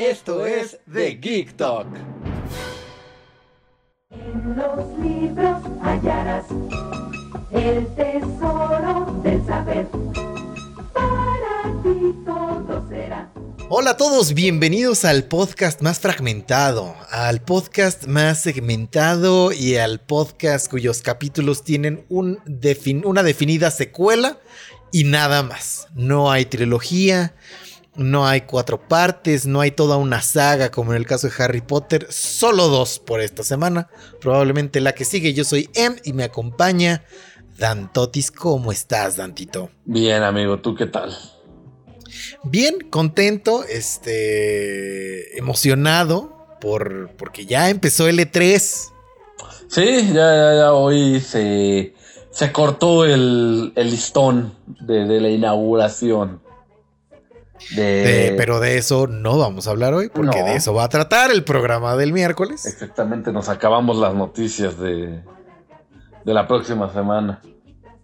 Esto es The Geek Talk. En los libros hallarás el tesoro del saber. Para ti todo será. Hola a todos, bienvenidos al podcast más fragmentado, al podcast más segmentado y al podcast cuyos capítulos tienen un defin- una definida secuela y nada más. No hay trilogía, no hay cuatro partes, no hay toda una saga como en el caso de Harry Potter, solo dos por esta semana, probablemente la que sigue. Yo soy Em y me acompaña Dantotis. ¿Cómo estás, Dantito? Bien, amigo, ¿tú qué tal? Bien, contento, este, emocionado por, porque ya empezó el E E3. Sí, ya, ya, ya hoy se, se cortó el, el listón de, de la inauguración. De, De- pero de eso no vamos a hablar hoy, porque No. de eso va a tratar el programa del miércoles. Exactamente, nos acabamos las noticias de, de la próxima semana.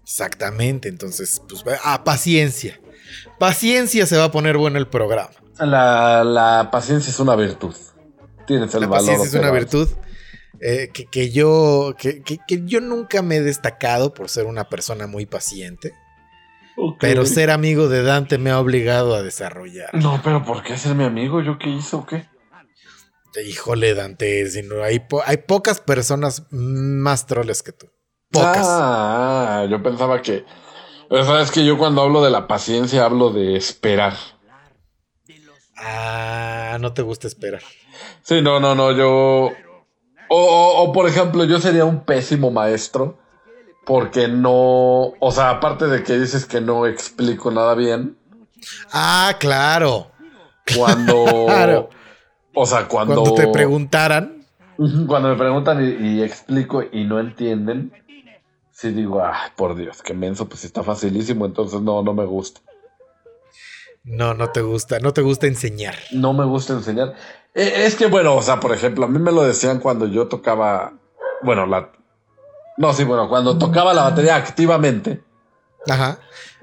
Exactamente, entonces, pues, ah, paciencia. Paciencia se va a poner bueno el programa. La, la paciencia es una virtud. Tienes el La valor. paciencia es una virtud eh, que, que yo, que, que- que yo nunca me he destacado por ser una persona muy paciente, Pero ser amigo de Dante me ha obligado a desarrollar. No, pero ¿por qué ser mi amigo? ¿Yo qué hice o qué? Híjole, Dante, si no, hay, po- hay pocas personas más troles que tú. Pocas. Ah, yo pensaba que. Pero sabes que yo cuando hablo de la paciencia hablo de esperar. Ah, no te gusta esperar. Sí, no, no, no, yo. O, o- o, por ejemplo, yo sería un pésimo maestro. Porque no. O sea, aparte de que dices que no explico nada bien. Ah, claro. Cuando. Claro. O sea, cuando. Cuando te preguntaran, Cuando me preguntan y, y explico y no entienden. Sí digo, ay, por Dios, qué menso, pues está facilísimo, entonces no, no me gusta. no, no te gusta, no te gusta enseñar. No me gusta enseñar. Eh, es que, bueno, o sea, por ejemplo, a mí me lo decían cuando yo tocaba, bueno, la... No, sí, bueno, cuando tocaba la batería activamente, Ajá.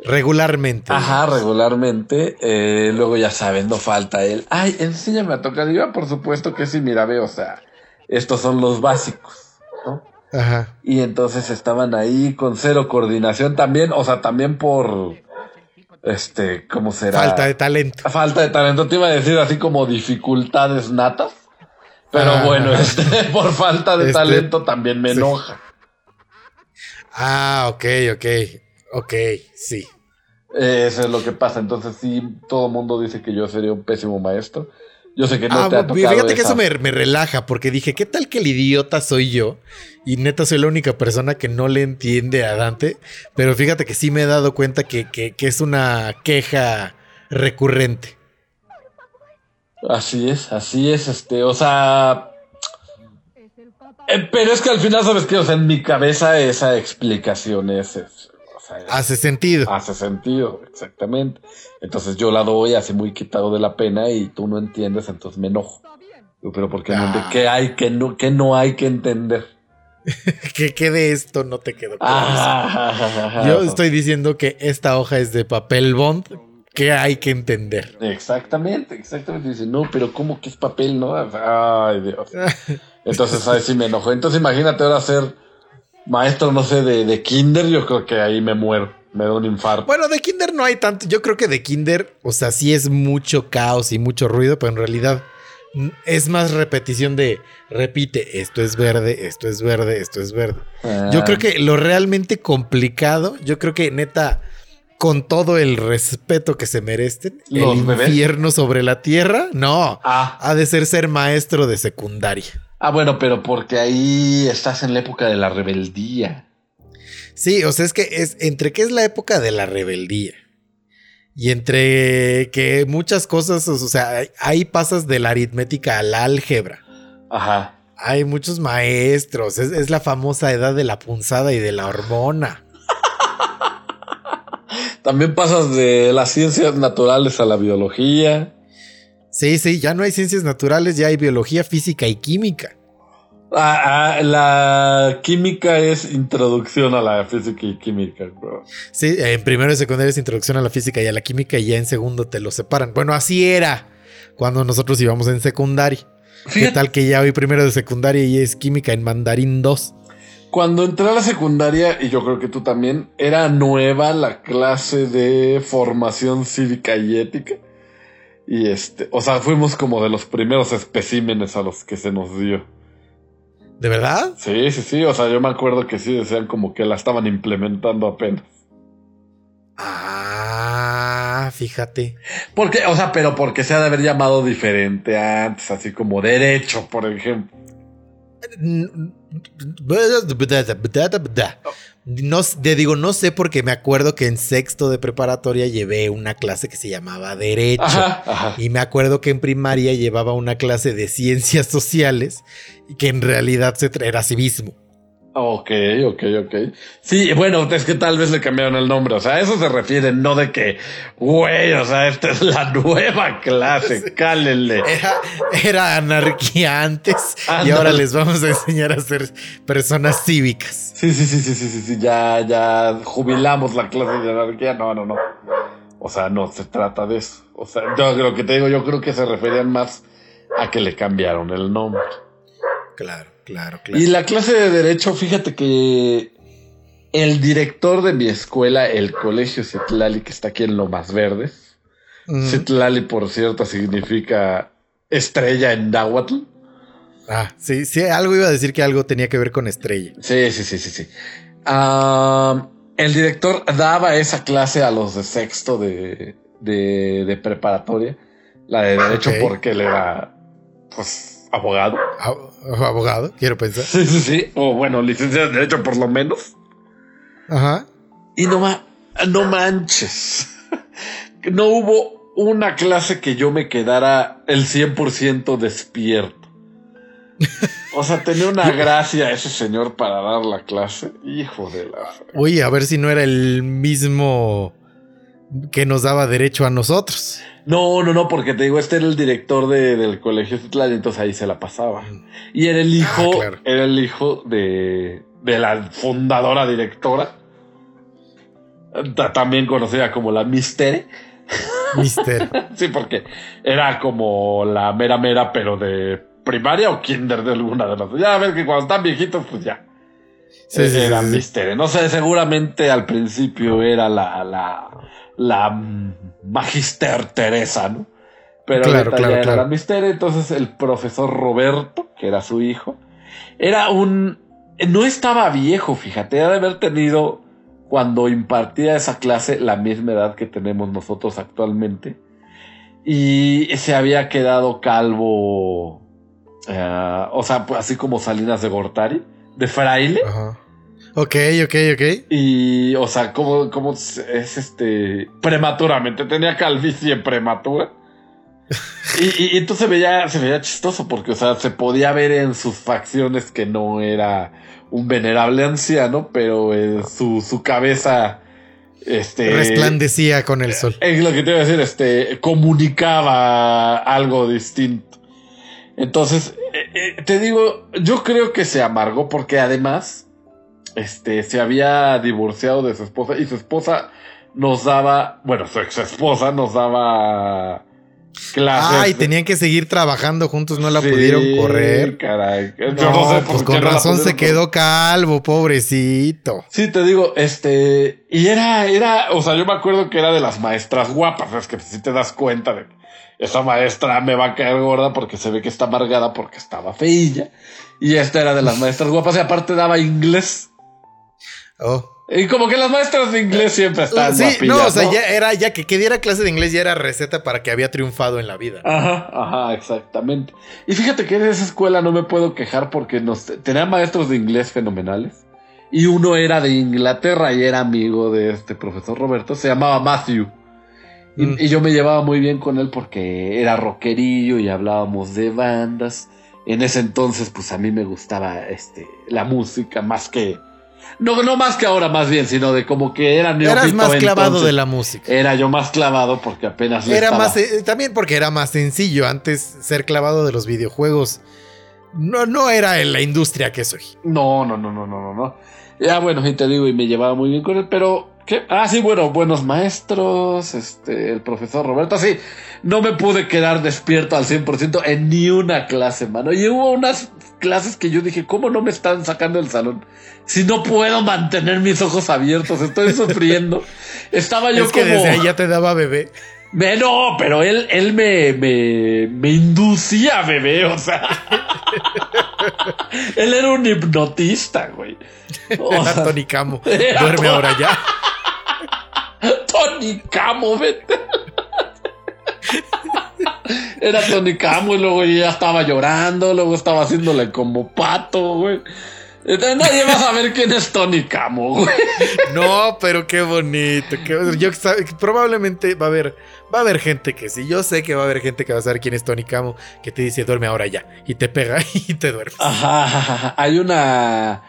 Regularmente. ajá, regularmente, eh, luego ya saben, no falta él. Ay, enséñame a tocar. Y yo, por supuesto que sí, mira, ve, o sea, estos son los básicos, ¿no? Ajá. Y entonces estaban ahí con cero coordinación también, o sea, también por, este, ¿cómo será? Falta de talento. Falta de talento, te iba a decir así como dificultades natas. Pero Ah, bueno, este, por falta de Este, talento también me enoja. Ah, ok, ok. Ok, sí. Eso es lo que pasa. Entonces, sí, todo el mundo dice que yo sería un pésimo maestro. Yo sé que no ah, te ha tocado fíjate que eso me, me relaja, porque dije, ¿qué tal que el idiota soy yo? Y neta soy la única persona que no le entiende a Dante. Pero fíjate que sí me he dado cuenta que, que- que es una queja recurrente. Así es, así es, este, o sea... eh, pero es que al final, ¿sabes qué? O sea, en mi cabeza esa explicación es... es- o sea, es- Hace sentido. hace sentido, exactamente. Entonces yo la doy así muy quitado de la pena y tú no entiendes, entonces me enojo. Pero porque no, Ah. ¿qué hay que no, que no hay que entender? que quede esto, no te quedó claro. Ah, Yo estoy diciendo que esta hoja es de papel bond que hay que entender. Exactamente, exactamente. Dice, no, pero ¿cómo que es papel, no? Ay, Dios. Entonces ahí sí me enojo. Entonces imagínate ahora ser maestro, no sé, de, de kinder, yo creo que ahí me muero. Me da un infarto. Bueno, de Kinder no hay tanto. Yo creo que de Kinder, o sea, sí es mucho caos y mucho ruido, pero en realidad es más repetición de repite, esto es verde, esto es verde, esto es verde. Yo Ah, creo que lo realmente complicado, yo creo que neta, con todo el respeto que se merecen, ¿Los el bebés? infierno sobre la tierra, no. Ah, Ha de ser ser maestro de secundaria. ah, bueno, pero porque ahí estás en la época de la rebeldía. Sí, o sea, es que es entre que es la época de la rebeldía Y entre que muchas cosas, o sea, ahí pasas de la aritmética a la álgebra. Ajá. Hay muchos maestros. Es, es la famosa edad de la punzada y de la hormona. También pasas de las ciencias naturales a la biología. Sí, sí, ya no hay ciencias naturales, ya hay biología, física y química. Ah, ah, la química es introducción a la física y química, bro. Sí, en primero y secundaria es introducción a la física y a la química y ya en segundo te lo separan. Bueno, así era cuando nosotros íbamos en secundaria. ¿Qué tal que ya hoy primero de secundaria y es química en mandarín 2? Cuando entré a la secundaria, y yo creo que tú también, era nueva la clase de formación cívica y ética. Y este, o sea, fuimos como de los primeros especímenes a los que se nos dio. ¿De verdad? Sí, sí, sí, o sea, yo me acuerdo que sí decían como que la estaban implementando apenas. Ah, fíjate. Porque, o sea, pero porque se ha de haber llamado diferente antes, así como derecho, por ejemplo. No, te digo, no sé porque me acuerdo que en sexto de preparatoria llevé una clase que se llamaba Derecho. Ajá, ajá. Y me acuerdo que en primaria llevaba una clase de ciencias sociales y que en realidad era civismo. Ok, ok, ok. Sí, bueno, es que tal vez le cambiaron el nombre. O sea, a eso se refiere, no de que, güey, o sea, esta es la nueva clase, cálenle. Era, era anarquía antes y ahora les vamos a enseñar a ser personas cívicas. Sí, sí, sí, sí, sí, sí, sí, ya, ya jubilamos la clase de anarquía. No, no, no. O sea, no se trata de eso. O sea, yo creo que te digo, yo creo que se referían más a que le cambiaron el nombre. Claro, claro, claro. Y la clase de derecho, fíjate que el director de mi escuela, el colegio Citlali, que está aquí en Lomas Verdes, Ujú. Citlali, por cierto, significa estrella en náhuatl. Ah, sí, sí, algo iba a decir que algo tenía que ver con estrella. Sí, sí, sí, sí, sí. El director daba esa clase a los de sexto de, de, de preparatoria, la de derecho porque él era, pues, abogado. Ab- Abogado, quiero pensar. Sí, sí, sí. O bueno, licenciado en derecho por lo menos. Ajá. Y no, ma- no manches. No hubo una clase que yo me quedara el 100% despierto. O sea, tenía una gracia ese señor para dar la clase. Hijo de la... Uy, a ver si no era el mismo que nos daba derecho a nosotros. No, no, no, porque te digo, este era el director de- del colegio Citlali, entonces ahí se la pasaba. Y era el hijo, Ah, claro. era el hijo de, de la fundadora directora, ta- también conocida como la Mistere. Mister. Sí, porque era como la mera mera, pero de primaria o kinder de alguna de las. Ya a ver que cuando están viejitos, pues ya. Sí, sí, era. Mistere. No sé, seguramente al principio era la, la, la Magister Teresa, ¿no? Pero Claro, claro, era claro. la Mistere. Entonces el profesor Roberto, que era su hijo, era un. No estaba viejo, fíjate, ha de haber tenido cuando impartía esa clase la misma edad que tenemos nosotros actualmente. Y se había quedado calvo, eh, o sea, pues, así como Salinas de Gortari, de fraile. Ajá. Ok, ok, ok. Y, o sea, como, como es este, prematuramente, tenía calvicie prematura. Y, y- y entonces se veía, se veía chistoso porque, o sea, se podía ver en sus facciones que no era un venerable anciano, pero eh, su, su cabeza, este... Resplandecía con el sol. Es lo que te iba a decir, este, comunicaba algo distinto. Entonces, eh, eh, te digo, yo creo que se amargó porque además, este, se había divorciado de su esposa y su esposa nos daba, bueno, su ex esposa nos daba clases. Ay, tenían que seguir trabajando juntos, no la Sí, pudieron correr. Caray. Yo No, no sé por pues con razón se quedó calvo, pobrecito. Sí, te digo, este, y era, era, o sea, yo me acuerdo que era de las maestras guapas, es que si te das cuenta de que esa maestra me va a caer gorda porque se ve que está amargada porque estaba feilla, y esta era de las maestras guapas y aparte daba inglés. Oh. Y como que las maestras de inglés siempre están Sí, guapillas, no, o sea, ¿no? ya era, ya que, que diera clase de inglés ya era receta para que había triunfado en la vida. Ajá, ajá, exactamente. Y fíjate que en esa escuela no me puedo quejar porque nos tenía maestros de inglés fenomenales. Y uno era de Inglaterra y era amigo de este profesor Roberto, se llamaba Matthew. Y, Mm. y yo me llevaba muy bien con él porque era rockerillo y hablábamos de bandas. En ese entonces, pues a mí me gustaba este, la música más que. No, no más que ahora, más bien, sino de como que era Eras más clavado entonces. de la música. Era yo más clavado porque apenas Era estaba- más, eh, también porque era más sencillo. Antes ser clavado de los videojuegos no, no era en la industria que soy. No, no, no, no, no, no. Ya bueno, y te digo, y me llevaba muy bien con él, pero ¿qué? Ah, sí, bueno, buenos maestros, este, el profesor Roberto, sí, no me pude quedar despierto al 100% en ni una clase, mano. Y hubo unas clases que yo dije, ¿cómo no me están sacando del salón? Si no puedo mantener mis ojos abiertos, estoy sufriendo. Estaba yo es que como... desde ahí ya te daba bebé. Me- no, pero él, él me, me, me inducía, bebé, o sea. él era un hipnotista, güey. O sea, Tony Camo. Duerme ahora ya. Tony Camo, vete. Era Tony Camo y luego ya estaba llorando, luego estaba haciéndole como pato, güey. Entonces nadie va a saber quién es Tony Camo, güey. No, pero qué bonito. qué- yo probablemente va a haber va a haber gente que sí. Yo sé que va a haber gente que va a saber quién es Tony Camo, que te dice duerme ahora ya y te pega y te duermes. Ajá. hay una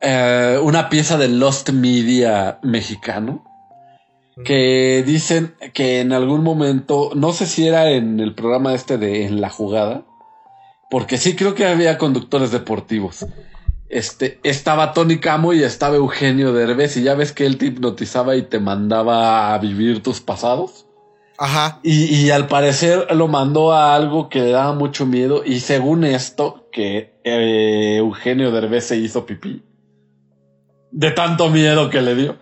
eh, una pieza de Lost Media mexicano que dicen que en algún momento, no sé si era en el programa este de En la jugada, porque sí creo que había conductores deportivos. Este, estaba Tony Camo y estaba Eugenio Derbez y ya ves que él te hipnotizaba y te mandaba a vivir tus pasados. Ajá. Y, y al parecer lo mandó a algo que le daba mucho miedo. Y según esto, que eh, Eugenio Derbez se hizo pipí. De tanto miedo que le dio.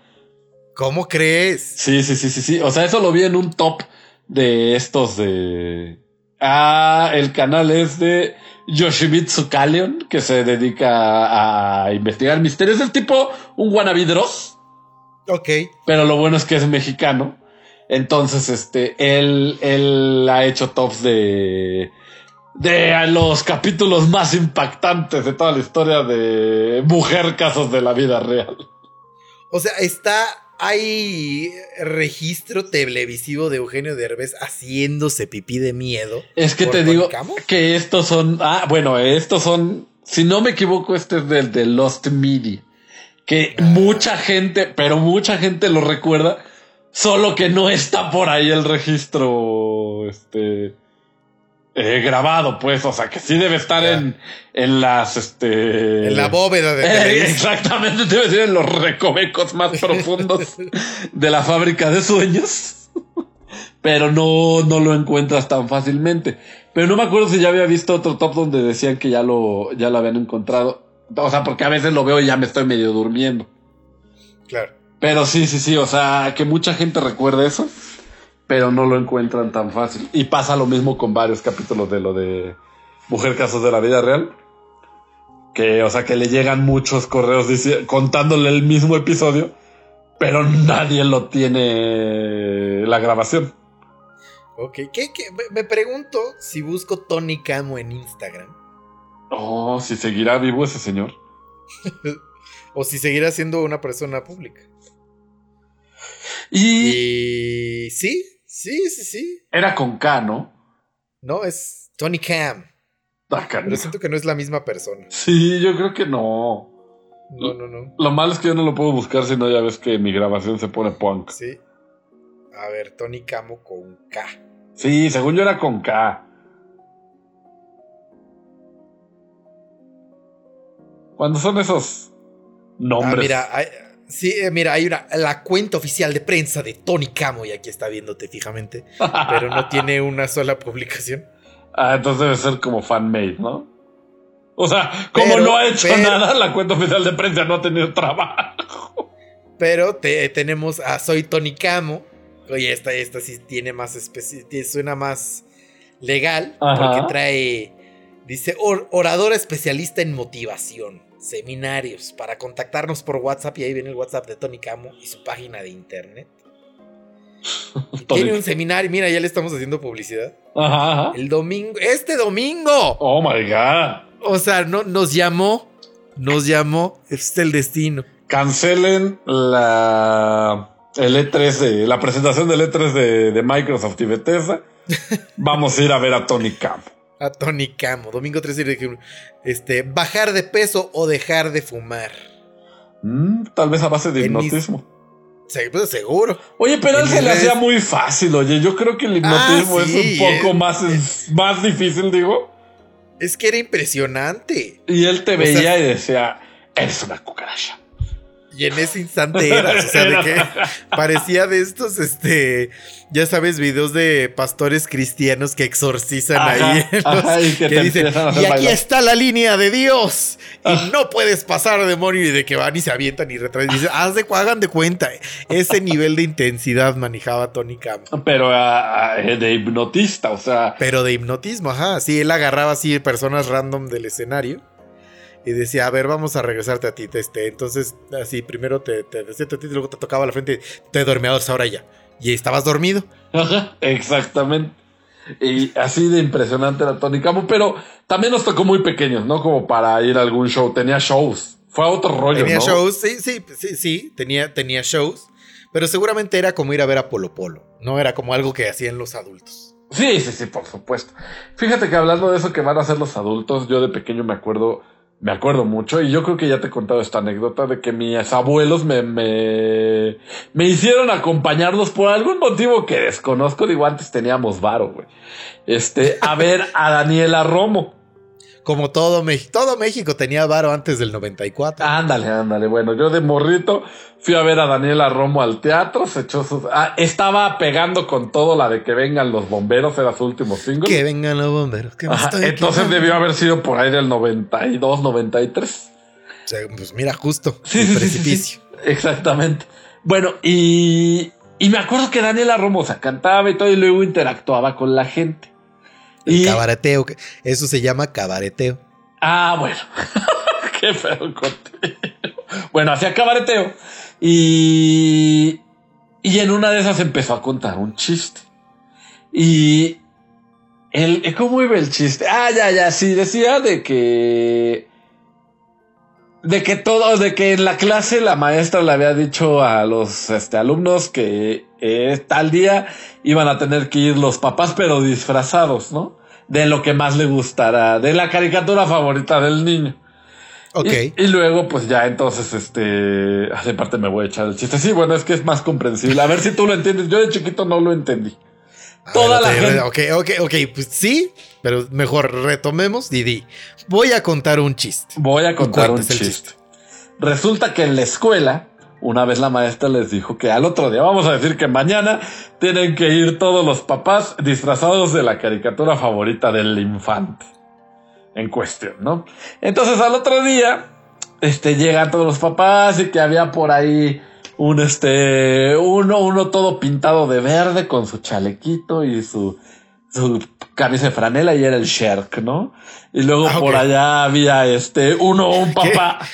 ¿Cómo crees? Sí, sí, sí, sí, sí. O sea, eso lo vi en un top de estos de. Ah, el canal es de Yoshimitsu Kaleon, que se dedica a investigar misterios. Es tipo un wannabe Dross. Ok. Pero lo bueno es que es mexicano. Entonces, este, él, él ha hecho tops de, de los capítulos más impactantes de toda la historia de mujer casos de la vida real. O sea, está. Hay registro televisivo de Eugenio Derbez haciéndose pipí de miedo. Es que ¿Por te digo Camo? que estos son, ah, bueno, estos son, si no me equivoco, este es del de Lost Media. Que Ah. mucha gente, pero mucha gente lo recuerda, solo que no está por ahí el registro, este, eh, grabado, pues, o sea, que sí debe estar en, en las, este... En la bóveda de Eh, exactamente, debe ser en los recovecos más profundos de la fábrica de sueños. Pero no, no lo encuentras tan fácilmente. Pero no me acuerdo si ya había visto otro top donde decían que ya lo, ya lo habían encontrado. O sea, porque a veces lo veo y ya me estoy medio durmiendo. Claro. Pero sí, sí, sí. O sea, que mucha gente recuerda eso. Pero no lo encuentran tan fácil. Y pasa lo mismo con varios capítulos de lo de Mujer Casos de la Vida Real. Que, o sea, que le llegan muchos correos contándole el mismo episodio. Pero nadie lo tiene la grabación. Ok. ¿Qué, qué? Me- Me pregunto si busco Tony Camo en Instagram. Oh, si seguirá vivo ese señor. O si seguirá siendo una persona pública. Y, Y. Sí, sí, sí, sí. era con K, ¿no? No, es Tony Cam. Ah, Pero siento que no es la misma persona. Sí, yo creo que no. No, no, no. Lo malo es que yo no lo puedo buscar si no ya ves que mi grabación se pone punk. Sí. A ver, Tony Camo con K. Sí, según yo era con K. Cuando son esos nombres. Ah, mira, hay- sí, eh, mira, hay una, la cuenta oficial de prensa de Tony Camo y aquí está viéndote fijamente, pero no tiene una sola publicación. Ah, entonces debe ser como fanmade, ¿no? O sea, como Pero- no ha hecho pero- nada, la cuenta oficial de prensa no ha tenido trabajo. Pero te- tenemos a Soy Tony Camo. Oye, esta, esta sí tiene más suena más legal, Ajá. porque trae, dice, "Or- oradora especialista en motivación, seminarios, para contactarnos por WhatsApp, y ahí viene el WhatsApp de Tony Camo y su página de internet. Tiene un seminario, mira, ya le estamos haciendo publicidad. Ajá, ajá. El domingo, este domingo. Oh my god. O sea, no, nos llamó, nos llamó, este es el destino. Cancelen la el E3 de la presentación del E3 de, de Microsoft y Bethesda, vamos a ir a ver a Tony Khan. A Tony Camo, domingo 13 de. Este, bajar de peso o dejar de fumar. Mm, tal vez a base de En mis- hipnotismo. Sí, pues seguro. Oye, pero él se le hacía muy fácil, oye. Yo creo que el hipnotismo Ah, sí, es un poco eh. más, es más difícil, digo. Es que era impresionante. Y él te O veía sea- y decía, eres una cucaracha. Y en ese instante eras, o sea, de que parecía de estos, este, ya sabes, videos de pastores cristianos que exorcizan Ajá, ahí. en los- ajá, y que dicen, y aquí bailar". está la línea de Dios. Y Ah. no puedes pasar, demonio, y de que van y se avientan y retraen. Y dices, haz de, hagan de cuenta. Ese nivel de intensidad manejaba Tony Cam. Pero ah, ah, de hipnotista, o sea, Pero de hipnotismo, ajá. Sí, él agarraba así personas random del escenario. Y decía, a ver, vamos a regresarte a ti. Este, entonces, así, primero te, te decía a ti, y luego te tocaba la frente. Te dormías ahora ya. Y estabas dormido. Ajá, exactamente. Y así de impresionante era Tony Camo, pero también nos tocó muy pequeños, ¿no? Como para ir a algún show. Tenía shows. Fue a otro rollo, Tenía ¿no? shows, sí, sí, sí, sí. Tenía, tenía shows. Pero seguramente era como ir a ver a Polo Polo. No era como algo que hacían los adultos. Sí, sí, sí, por supuesto. Fíjate que hablando de eso que van a hacer los adultos, yo de pequeño me acuerdo, me acuerdo mucho, y yo creo que ya te he contado esta anécdota de que mis abuelos me, me, me hicieron acompañarlos por algún motivo que desconozco. Digo, antes teníamos varo, güey. Este, a ver a Daniela Romo. Como todo México. Todo México tenía varo antes del 94. Ándale, ándale. Bueno, yo de morrito fui a ver a Daniela Romo al teatro, se echó sus... Ah, estaba pegando con todo la de que vengan los bomberos, era su último single. que vengan los bomberos. que Ajá, estoy entonces debió haber sido por ahí del 92, 93. O sea, pues mira, justo. Sí, el sí, precipicio. sí. Exactamente. Bueno, y, y me acuerdo que Daniela Romo, o sea, cantaba y todo y luego interactuaba con la gente. Y, cabareteo. Eso se llama cabareteo. ah, bueno. Qué feo. Bueno, hacía cabareteo. Y, y en una de esas empezó a contar un chiste. Y el, ¿cómo iba el chiste? Ah, ya, ya, sí, decía de que de que todo, de que en la clase la maestra le había dicho a los este, alumnos que eh, tal día iban a tener que ir los papás, pero disfrazados, ¿no? De lo que más le gustara, de la caricatura favorita del niño. Ok. Y, y luego, pues ya entonces, este, hace parte me voy a echar el chiste. Sí, bueno, es que es más comprensible. A ver si tú lo entiendes. Yo de chiquito no lo entendí. A toda la gente- Ok, ok, ok. Pues sí, pero mejor retomemos. Didi, voy a contar un chiste. Voy a contar un chiste. Resulta que en la escuela, una vez la maestra les dijo que al otro día, vamos a decir que mañana, tienen que ir todos los papás disfrazados de la caricatura favorita del infante en cuestión, ¿no? Entonces al otro día, este, llegan todos los papás y que había por ahí un, este, uno, uno todo pintado de verde con su chalequito y su, su camisa de franela y era el Sherk, ¿no? Y luego Ah, por allá había este, uno, un papá. Qué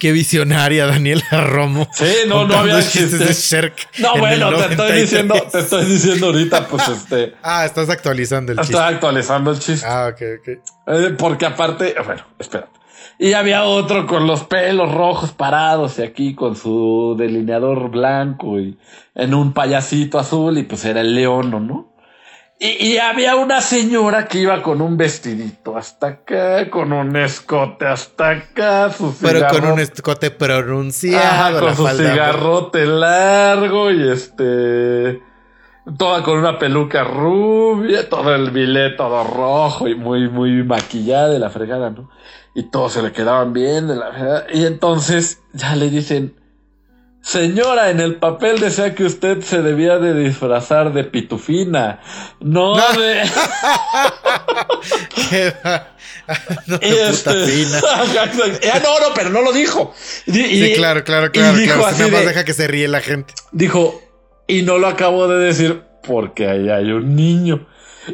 visionaria Daniela Romo. Sí, no, no había chistes de. Shrek. No, en bueno, te estoy 93. diciendo, te estoy diciendo ahorita, pues este, Ah, estás actualizando el chiste. estoy actualizando el chiste. Ah, ok, ok. Eh, porque aparte, bueno, espérate. Y había otro con los pelos rojos parados y aquí con su delineador blanco y en un payasito azul y pues era el león, ¿no? Y, y había una señora que iba con un vestidito hasta acá, con un escote hasta acá, su Pero con un escote pronunciado. Ajá, la con su falda- cigarrote largo y este. Toda con una peluca rubia, todo el bilet todo rojo y muy, muy maquillada de la fregada, ¿no? Y todos se le quedaban bien de la fregada. Y entonces ya le dicen, señora, en el papel decía que usted se debía de disfrazar de pitufina, no No. de... Qué va- no, este- fina. Ah, no, no, pero no lo dijo. Y- Sí, y- claro, claro, y claro, dijo claro. así Si nada más de- deja que se ríe la gente. Dijo, y no lo acabo de decir porque ahí hay un niño.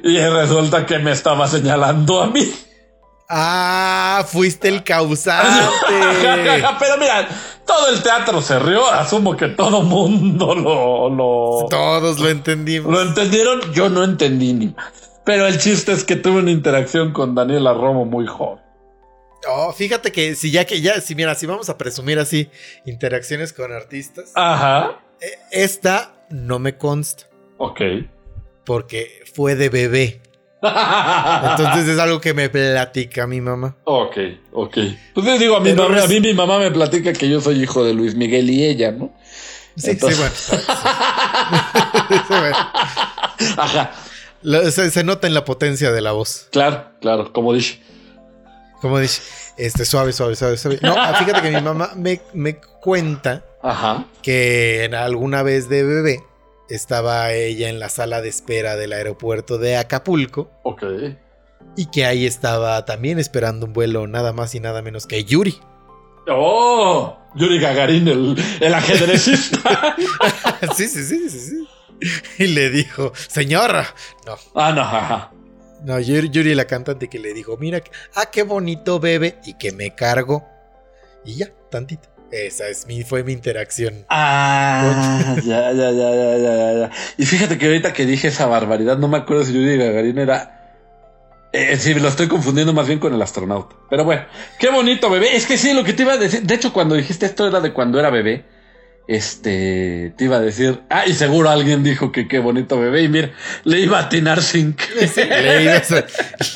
Y resulta que me estaba señalando a mí. Ah, fuiste el causante. Pero mira, todo el teatro se rió. Asumo que todo mundo lo, lo, Todos lo entendimos. lo entendieron. Yo no entendí ni más. Pero el chiste es que tuve una interacción con Daniela Romo muy joven. Oh, fíjate que si ya que ya, si mira, si vamos a presumir así interacciones con artistas, Ajá. Eh, Esta no me consta Ok. porque fue de bebé. Entonces es algo que me platica mi mamá. Ok, ok. Pues les digo, a mi, mamá, es- a mí mi mamá me platica que yo soy hijo de Luis Miguel y ella, ¿no? Sí, Entonces- sí, bueno. Sí, bueno. Ajá, Lo- se, se nota en la potencia de la voz. claro, claro, como dije. Como dice, este, suave, suave, suave, suave. No, ah, fíjate que mi mamá me, me cuenta Ajá. que en alguna vez de bebé estaba ella en la sala de espera del aeropuerto de Acapulco Ok. y que ahí estaba también esperando un vuelo nada más y nada menos que Yuri. ¡Oh! Yuri Gagarin, el, el ajedrecista. sí, sí, sí, sí, sí. Y le dijo, señora, no, ah, no, ajá. no, Yuri, Yuri la cantante que le dijo, mira, ah, qué bonito bebé y que me cargo. Y ya, tantito. Esa es mi, fue mi interacción. Ah, ya, ya, ya, ya, ya, ya. Y fíjate que ahorita que dije esa barbaridad, no me acuerdo si Yuri Gagarin era. Eh, sí, lo estoy confundiendo más bien con el astronauta. Pero bueno, qué bonito bebé. Es que sí, lo que te iba a decir. De hecho, cuando dijiste esto era de cuando era bebé. Este, te iba a decir. Ah, y seguro alguien dijo que qué bonito bebé. Y mira, le iba a atinar sin que- ¿Le ibas a,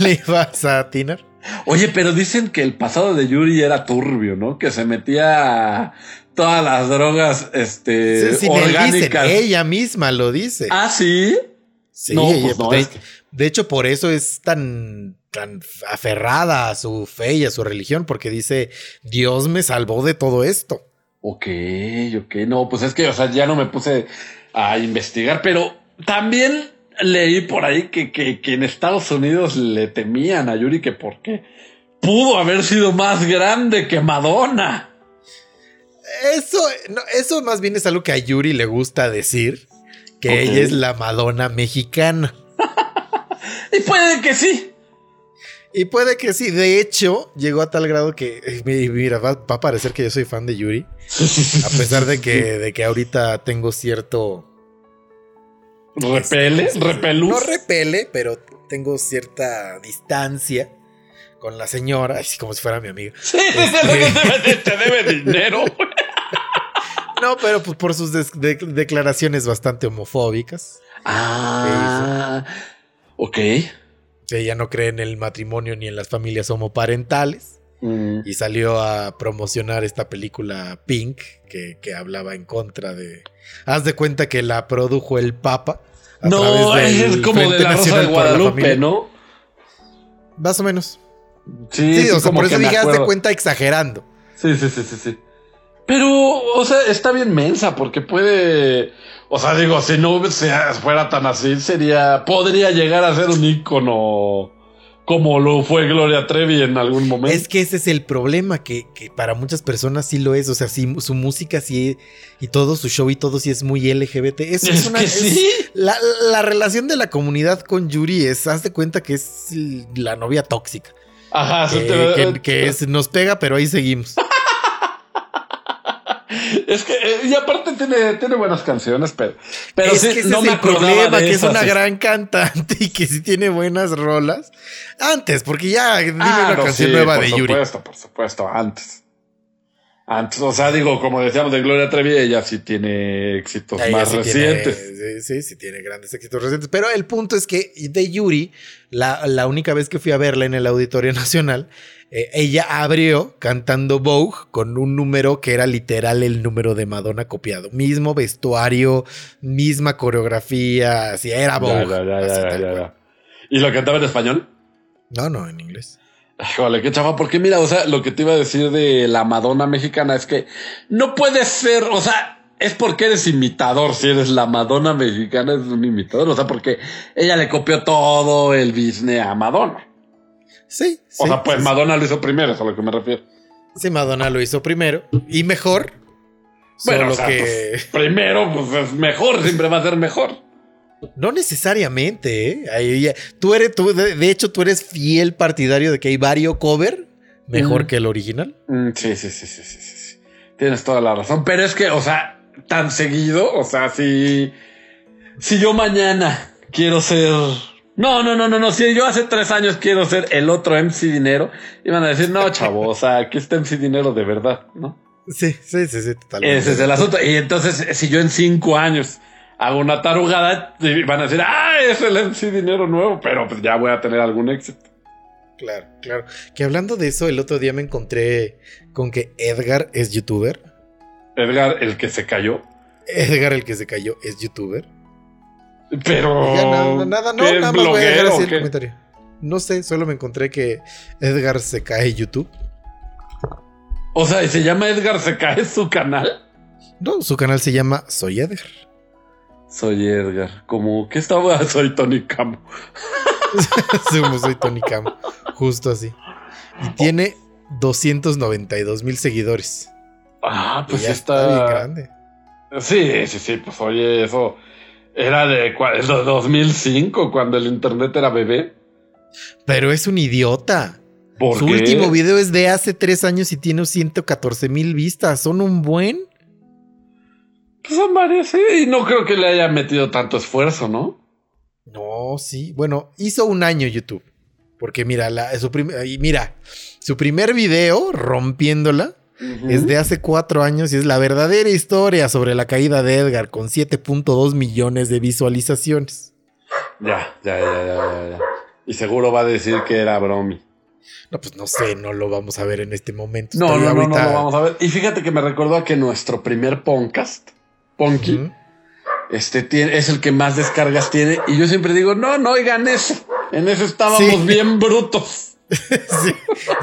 le ibas a atinar? Oye, pero dicen que el pasado de Yuri era turbio, ¿no? Que se metía todas las drogas, este, Sí, sí, dicen, orgánicas. ella misma lo dice. Ah, sí. Sí, No, ella- pues no, de, es que- de hecho, por eso es tan, tan aferrada a su fe y a su religión, porque dice, Dios me salvó de todo esto. Ok, ok. No, pues es que, o sea, ya no me puse a investigar, pero también leí por ahí que, que, que en Estados Unidos le temían a Yuri que porque pudo haber sido más grande que Madonna. Eso, no, eso más bien es algo que a Yuri le gusta decir, que ella es la Madonna mexicana. Y puede que sí. Y puede que sí, de hecho, llegó a tal grado que, eh, mi- mira, va, va a parecer que yo soy fan de Yuri, a pesar de que, de que ahorita tengo cierto... Repele, repelús. No repele, pero tengo cierta distancia con la señora, así como si fuera mi amiga. Sí, te, te debe dinero. No, pero pues por sus de- declaraciones bastante homofóbicas. Ah, ok. Ella no cree en el matrimonio ni en las familias homoparentales. Mm. Y salió a promocionar esta película Pink, que, que hablaba en contra de... Haz de cuenta que la produjo el Papa. a No, través del es como de la Rosa Nacional de Guadalupe. ¿no? Más o menos. Sí, Sí, sí, o sea, por eso dije, haz de cuenta exagerando. Sí, sí, sí, sí, sí. Pero, o sea, está bien mensa porque puede. O sea, digo, si no sea- fuera tan así, sería. Podría llegar a ser un ícono como lo fue Gloria Trevi en algún momento. Es que ese es el problema, que, que para muchas personas sí lo es. O sea, sí, su música sí y todo, su show y todo sí es muy LGBT. Es, Es que sí. la, la relación de la comunidad con Yuri es, haz de cuenta que es la novia tóxica. Ajá, Que, te- que- que es, nos pega, pero ahí seguimos. Es que, eh, y aparte tiene, tiene buenas canciones, pero, pero es sí, que ese no es me el problema, que es una gran cantante y que sí tiene buenas rolas. Antes, porque ya dime Ah, una no, canción sí, nueva por de Yuri. supuesto, por supuesto, antes. Antes, o sea, digo, como decíamos de Gloria Trevi, ella sí tiene éxitos Ella más sí recientes. Tiene, sí, sí, sí tiene grandes éxitos recientes. Pero el punto es que de Yuri, la, la única vez que fui a verla en el Auditorio Nacional, eh, ella abrió cantando Vogue con un número que era literal el número de Madonna copiado. Mismo vestuario, misma coreografía, así era Vogue. Ya, ya, ya, así. ¿Y lo cantaba en español? No, no, en inglés. Híjole, qué chafa, porque mira, o sea, lo que te iba a decir de la Madonna mexicana es que no puedes ser, o sea, es porque eres imitador, si eres la Madonna mexicana, es un imitador, o sea, porque ella le copió todo el business a Madonna. Sí, sí. O sea, pues sí, Madonna lo hizo primero, es a lo que me refiero. Sí, Madonna lo hizo primero y mejor. Bueno, solo o sea, que pues, primero, pues es mejor, siempre va a ser mejor. No necesariamente, ¿eh? Ahí tú eres, tú, de, de hecho, tú eres fiel partidario de que hay varios cover mejor Mm. que el original. Mm, sí, sí, sí, sí, sí, sí, sí. Tienes toda la razón. Pero es que, o sea, tan seguido, o sea, si, si yo mañana quiero ser. No, no, no, no, no. Si yo hace tres años quiero ser el otro MC Dinero, iban a decir, no, chavo, o sea, aquí está MC Dinero de verdad, ¿no? Sí, sí, sí, sí, totalmente. Ese es el asunto. Y entonces, si yo en cinco años hago una tarugada, van a decir, ah, es el MC dinero nuevo, pero pues ya voy a tener algún éxito. Claro, claro. Que hablando de eso, el otro día me encontré con que Edgar es youtuber. Edgar, el que se cayó. Edgar, el que se cayó, es youtuber. Pero. Ya, nada, nada, no, ¿qué nada más voy a dejar así el comentario. No sé, solo me encontré que Edgar se cae YouTube. O sea, ¿y se llama Edgar se cae su canal? No, su canal se llama Soy Edgar. Soy Edgar. Como que estaba, soy Tony Camo. Como soy Tony Cam. Justo así. Y tiene 292 mil seguidores. Ah, pues ya está. bien grande. Sí, sí, sí, pues oye, eso era de cua- de 2005, cuando el internet era bebé. Pero es un idiota. ¿Por Su qué? último video es de hace tres años y tiene 114 mil vistas. Son un buen. Pues son varios, sí, y no creo que le haya metido tanto esfuerzo, ¿no? No, sí. Bueno, hizo un año YouTube. Porque mira, la, su, prim- y mira, su primer video, rompiéndola, es de hace cuatro años y es la verdadera historia sobre la caída de Edgar con 7.2 millones de visualizaciones. Ya, ya, ya, ya, ya. Y seguro va a decir que era bromi. No, pues no sé, no lo vamos a ver en este momento. No, no, no, no lo vamos a ver. Y fíjate que me recuerdo a que nuestro primer podcast, Ponky, este tiene, es el que más descargas tiene. Y yo siempre digo, no, no oigan ese. En ese estábamos Sí. bien brutos. Sí.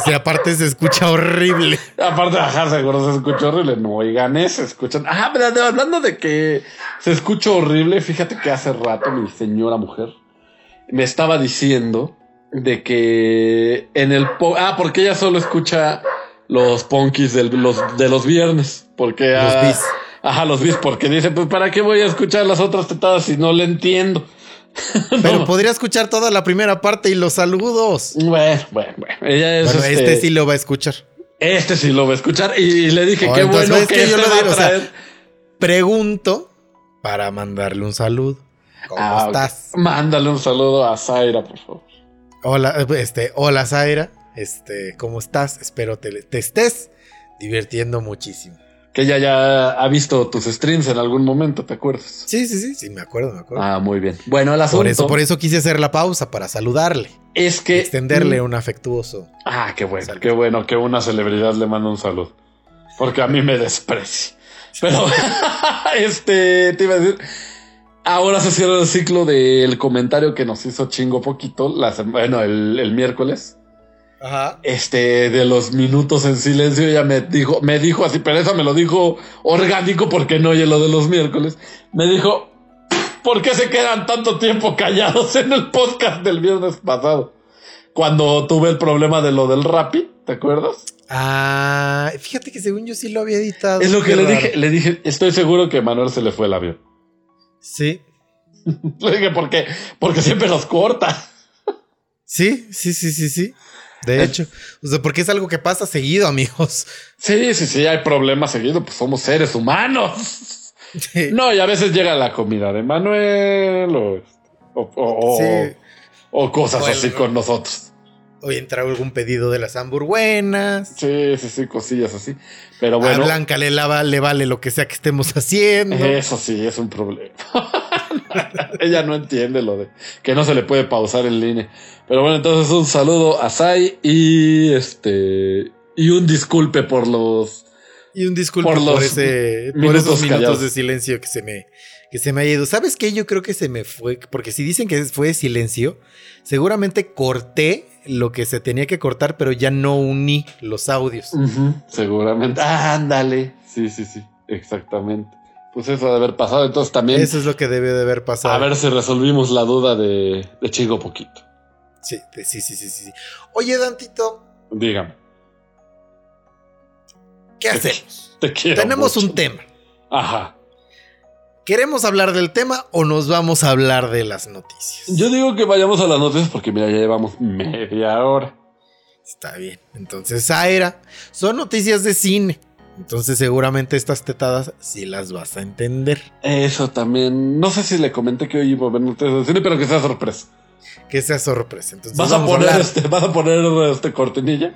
Sí, aparte se escucha horrible. Aparte, ajá, seguro se escucha horrible. No oigan ese, escuchan. Ajá, pero hablando de que se escucha horrible, fíjate que hace rato mi señora mujer me estaba diciendo de que en el. Ah, porque ella solo escucha los punkis del- los, de los viernes. Porque. Los ah, bis. Ajá, los bis, porque dice, pues, ¿para qué voy a escuchar las otras tetadas si no le entiendo? Pero No. podría escuchar toda la primera parte y los saludos. Bueno, bueno, bueno. Ella es Bueno, este, este sí lo va a escuchar. este sí lo va a escuchar. Y, le dije, Oh, qué bueno que, que yo este lo digo, o sea. Pregunto para mandarle un saludo. ¿Cómo Ah, estás? Mándale un saludo a Zaira, por favor. Hola, este, hola Zaira. Este, ¿cómo estás? Espero te, te estés divirtiendo muchísimo. Que ella ya ha visto tus streams en algún momento, ¿te acuerdas? Sí, sí, sí, sí, me acuerdo, me acuerdo. Ah, muy bien. Bueno, el asunto por eso, por eso quise hacer la pausa para saludarle, es que extenderle un afectuoso. Ah, qué bueno, qué bueno que una celebridad le manda un saludo. Porque a mí me desprecia. Pero, este, te iba a decir. Ahora se cierra el ciclo del comentario que nos hizo chingo poquito, la bueno, el, el miércoles. Ajá. Este, de los minutos en silencio, ella me dijo, me dijo así, pero eso me lo dijo orgánico porque no oye lo de los miércoles. Me dijo, ¿por qué se quedan tanto tiempo callados en el podcast del viernes pasado? Cuando tuve el problema de lo del Rappi, ¿te acuerdas? Ah, fíjate que según yo sí lo había editado. Es lo que le raro. dije, le dije, estoy seguro que a Manuel se le fue el avión. Sí, Le dije, ¿por qué? Porque siempre los corta. sí, sí, sí, sí, sí. De hecho, o sea, porque es algo que pasa seguido, amigos. Sí, sí, sí, hay problemas seguidos, pues somos seres humanos. Sí. No, y a veces llega la comida de Manuel o, o, o- Sí. o cosas O el- así con nosotros. Hoy entra algún pedido de las hamburguenas. Sí, sí, sí, cosillas así. Pero bueno, A Blanca le, lava, le vale lo que sea que estemos haciendo. eso sí es un problema. Ella no entiende lo de que no se le puede pausar en línea. Pero bueno, entonces un saludo a Sai y este y un disculpe por los Y un disculpe Por por, los ese, por esos minutos callados. de silencio que se me que se me ha ido. ¿Sabes qué? Yo creo que se me fue, porque si dicen que fue silencio, seguramente corté lo que se tenía que cortar, pero ya no uní los audios. Seguramente. Ah, ándale. Sí, sí, sí, exactamente. Pues eso de haber pasado. Entonces también Eso es lo que debe de haber pasado. a ver si resolvimos la duda de, de Chico Poquito. Sí, sí, sí, sí, sí. Oye, Dantito, Dígame. ¿qué hacemos? Te quiero. Tenemos mucho. un tema. Ajá. ¿Queremos hablar del tema o nos vamos a hablar de las noticias? Yo digo que vayamos a las noticias porque mira, ya llevamos media hora. Está bien. Entonces, Zaira, son noticias de cine. Entonces seguramente estas tetadas sí las vas a entender. Eso también. No sé si le comenté que hoy iba a venir a cine, pero que sea sorpresa. Que sea sorpresa. Entonces, ¿Vas, a poner este, ¿Vas a poner este cortinilla?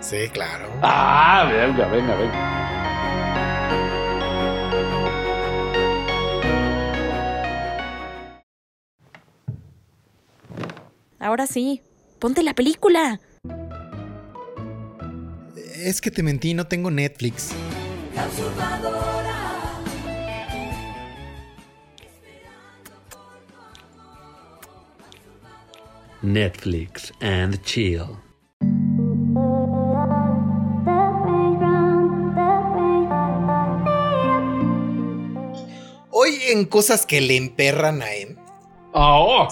Sí, claro. Ah, venga, venga, venga. Ahora sí, ponte la película. Es que te mentí, no tengo Netflix. Netflix and chill. Hoy en cosas que le emperran a Em, Ah, oh.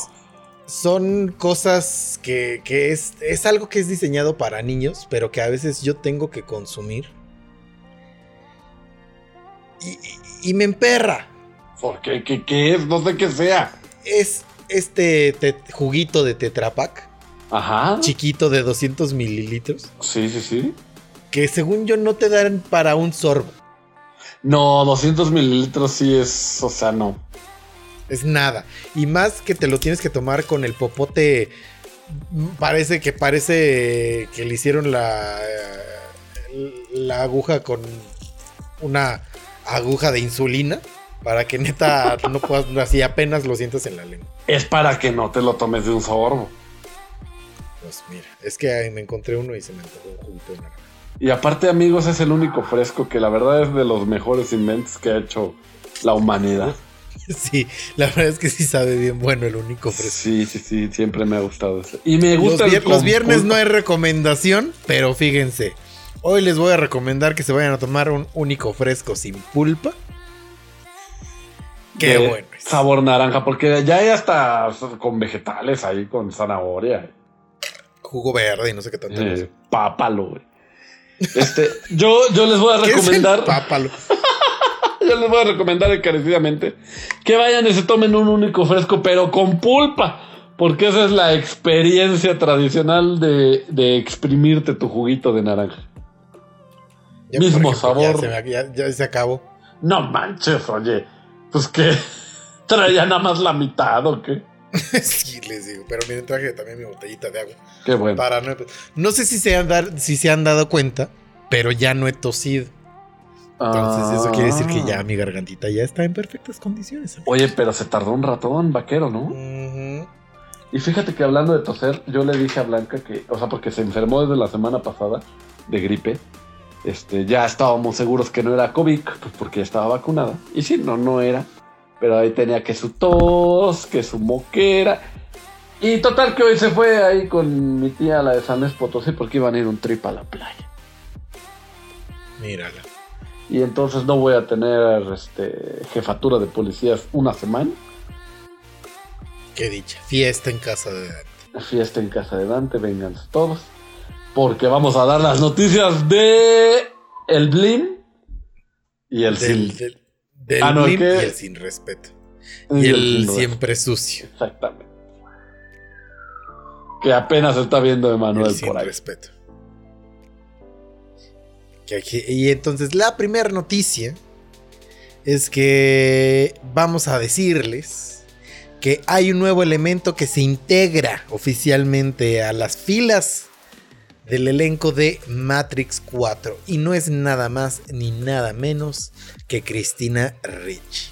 Son cosas que, que es, es algo que es diseñado para niños, pero que a veces yo tengo que consumir. Y, y- y me emperra. ¿Por qué? ¿Qué, es? No sé qué sea. Es este te- juguito de Tetra Pak, Ajá. chiquito de 200 mililitros, Sí, sí, sí. que según yo no te dan para un sorbo. No, 200 mililitros sí es, o sea, no. Es nada. Y más que te lo tienes que tomar con el popote. mm, Parece que parece que le hicieron la, eh, la aguja con una aguja de insulina. Para que neta no puedas, así apenas lo sientas en la lengua. Es para que no te lo tomes de un sorbo. Pues mira, es que ahí me encontré uno y se me antojó un juguito de naranja. Y aparte, amigos, es el único fresco que la verdad es de los mejores inventos que ha hecho la humanidad. Sí, la verdad es que sí sabe bien bueno el único fresco. Sí, sí, sí, siempre me ha gustado ese. Y me Los, gusta el vier- los viernes no hay recomendación, pero fíjense. Hoy les voy a recomendar que se vayan a tomar un único fresco sin pulpa. Qué de bueno. es. Sabor naranja, porque ya hay hasta con vegetales ahí, con zanahoria. Jugo verde y no sé qué tanto. Eh, pápalo, güey. Este, yo, yo les voy a ¿Qué es el recomendar. pápalo? Yo les voy a recomendar encarecidamente que vayan y se tomen un único fresco, pero con pulpa. Porque esa es la experiencia tradicional de, de exprimirte tu juguito de naranja. Ya, Mismo sabor. Ya se, me- ya- ya se acabó. No manches, oye. Pues que traía nada más la mitad o qué. sí, les digo. Pero miren, traje también mi botellita de agua. Qué bueno. Para no, no sé si se, han dar, si se han dado cuenta, pero ya no he tosido. Entonces eso quiere decir que Ah. ya mi gargantita ya está en perfectas condiciones. Oye, pero se tardó un ratón, vaquero, ¿no? Y fíjate que hablando de toser, yo le dije a Blanca que, o sea, porque se enfermó desde la semana pasada de gripe. Este, ya estábamos seguros que no era COVID, pues porque ya estaba vacunada. Y sí, no, no era. Pero ahí tenía que su tos, que su moquera. Y total que hoy se fue ahí con mi tía la de San Luis Potosí porque iban a ir un trip a la playa. Mírala. Y entonces no voy a tener este, jefatura de policías una semana. Qué dicha. Fiesta en casa de Dante. Fiesta en casa de Dante, vengan todos. Porque vamos a dar las noticias de el Blim y el Del, del Ah, no, blim ¿qué? y el sin respeto. Y Y el siempre sucio. Exactamente. Que apenas está viendo El Emanuel sin por ahí. respeto. Y entonces la primera noticia es que vamos a decirles que hay un nuevo elemento que se integra oficialmente a las filas del elenco de Matrix 4 y no es nada más ni nada menos que Cristina Ricci.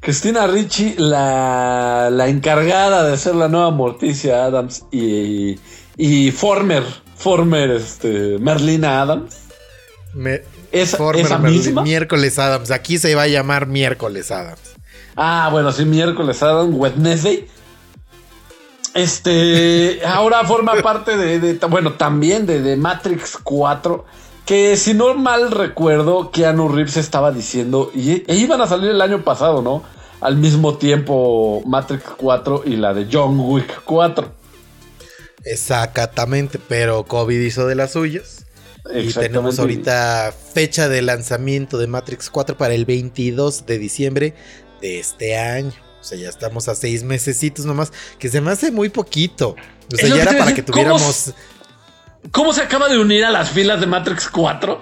Cristina Ricci, la, la encargada de ser la nueva Morticia Adams y, y former, former este, Merlina Adams. Me- ¿Esa, misma? Miércoles Adams. Aquí se va a llamar Miércoles Adams. Ah, bueno, sí, miércoles Adam Wednesday. Este, ahora forma parte de, de- bueno, también de, de Matrix 4. Que si no mal recuerdo, Keanu Reeves estaba diciendo, y e iban a salir el año pasado, ¿no? Al mismo tiempo Matrix 4 y la de John Wick 4. Exactamente, pero COVID hizo de las suyas. Y tenemos ahorita fecha de lanzamiento de Matrix 4 para el 22 de diciembre de este año. O sea, ya estamos a seis mesecitos nomás, que se me hace muy poquito. O sea, lo ya era para que decir, ¿cómo tuviéramos... ¿Cómo se acaba de unir a las filas de Matrix 4?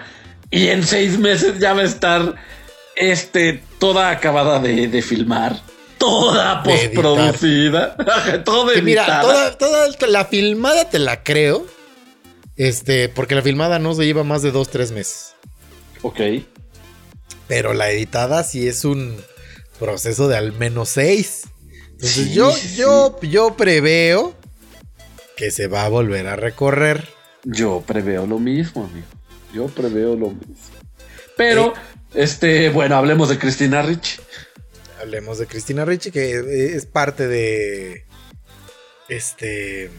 Y en seis meses ya va a estar este, toda acabada de, de filmar. Toda postproducida. todo mira, toda, toda la filmada te la creo. Este, porque la filmada no se lleva más de dos, tres meses. Ok. Pero la editada sí es un proceso de al menos seis. Entonces Sí, yo, sí, yo, yo preveo que se va a volver a recorrer. Yo preveo lo mismo, amigo. Yo preveo lo mismo. Pero, este, bueno, hablemos de Cristina Ricci. Hablemos de Cristina Ricci, que eh, es parte de. Este.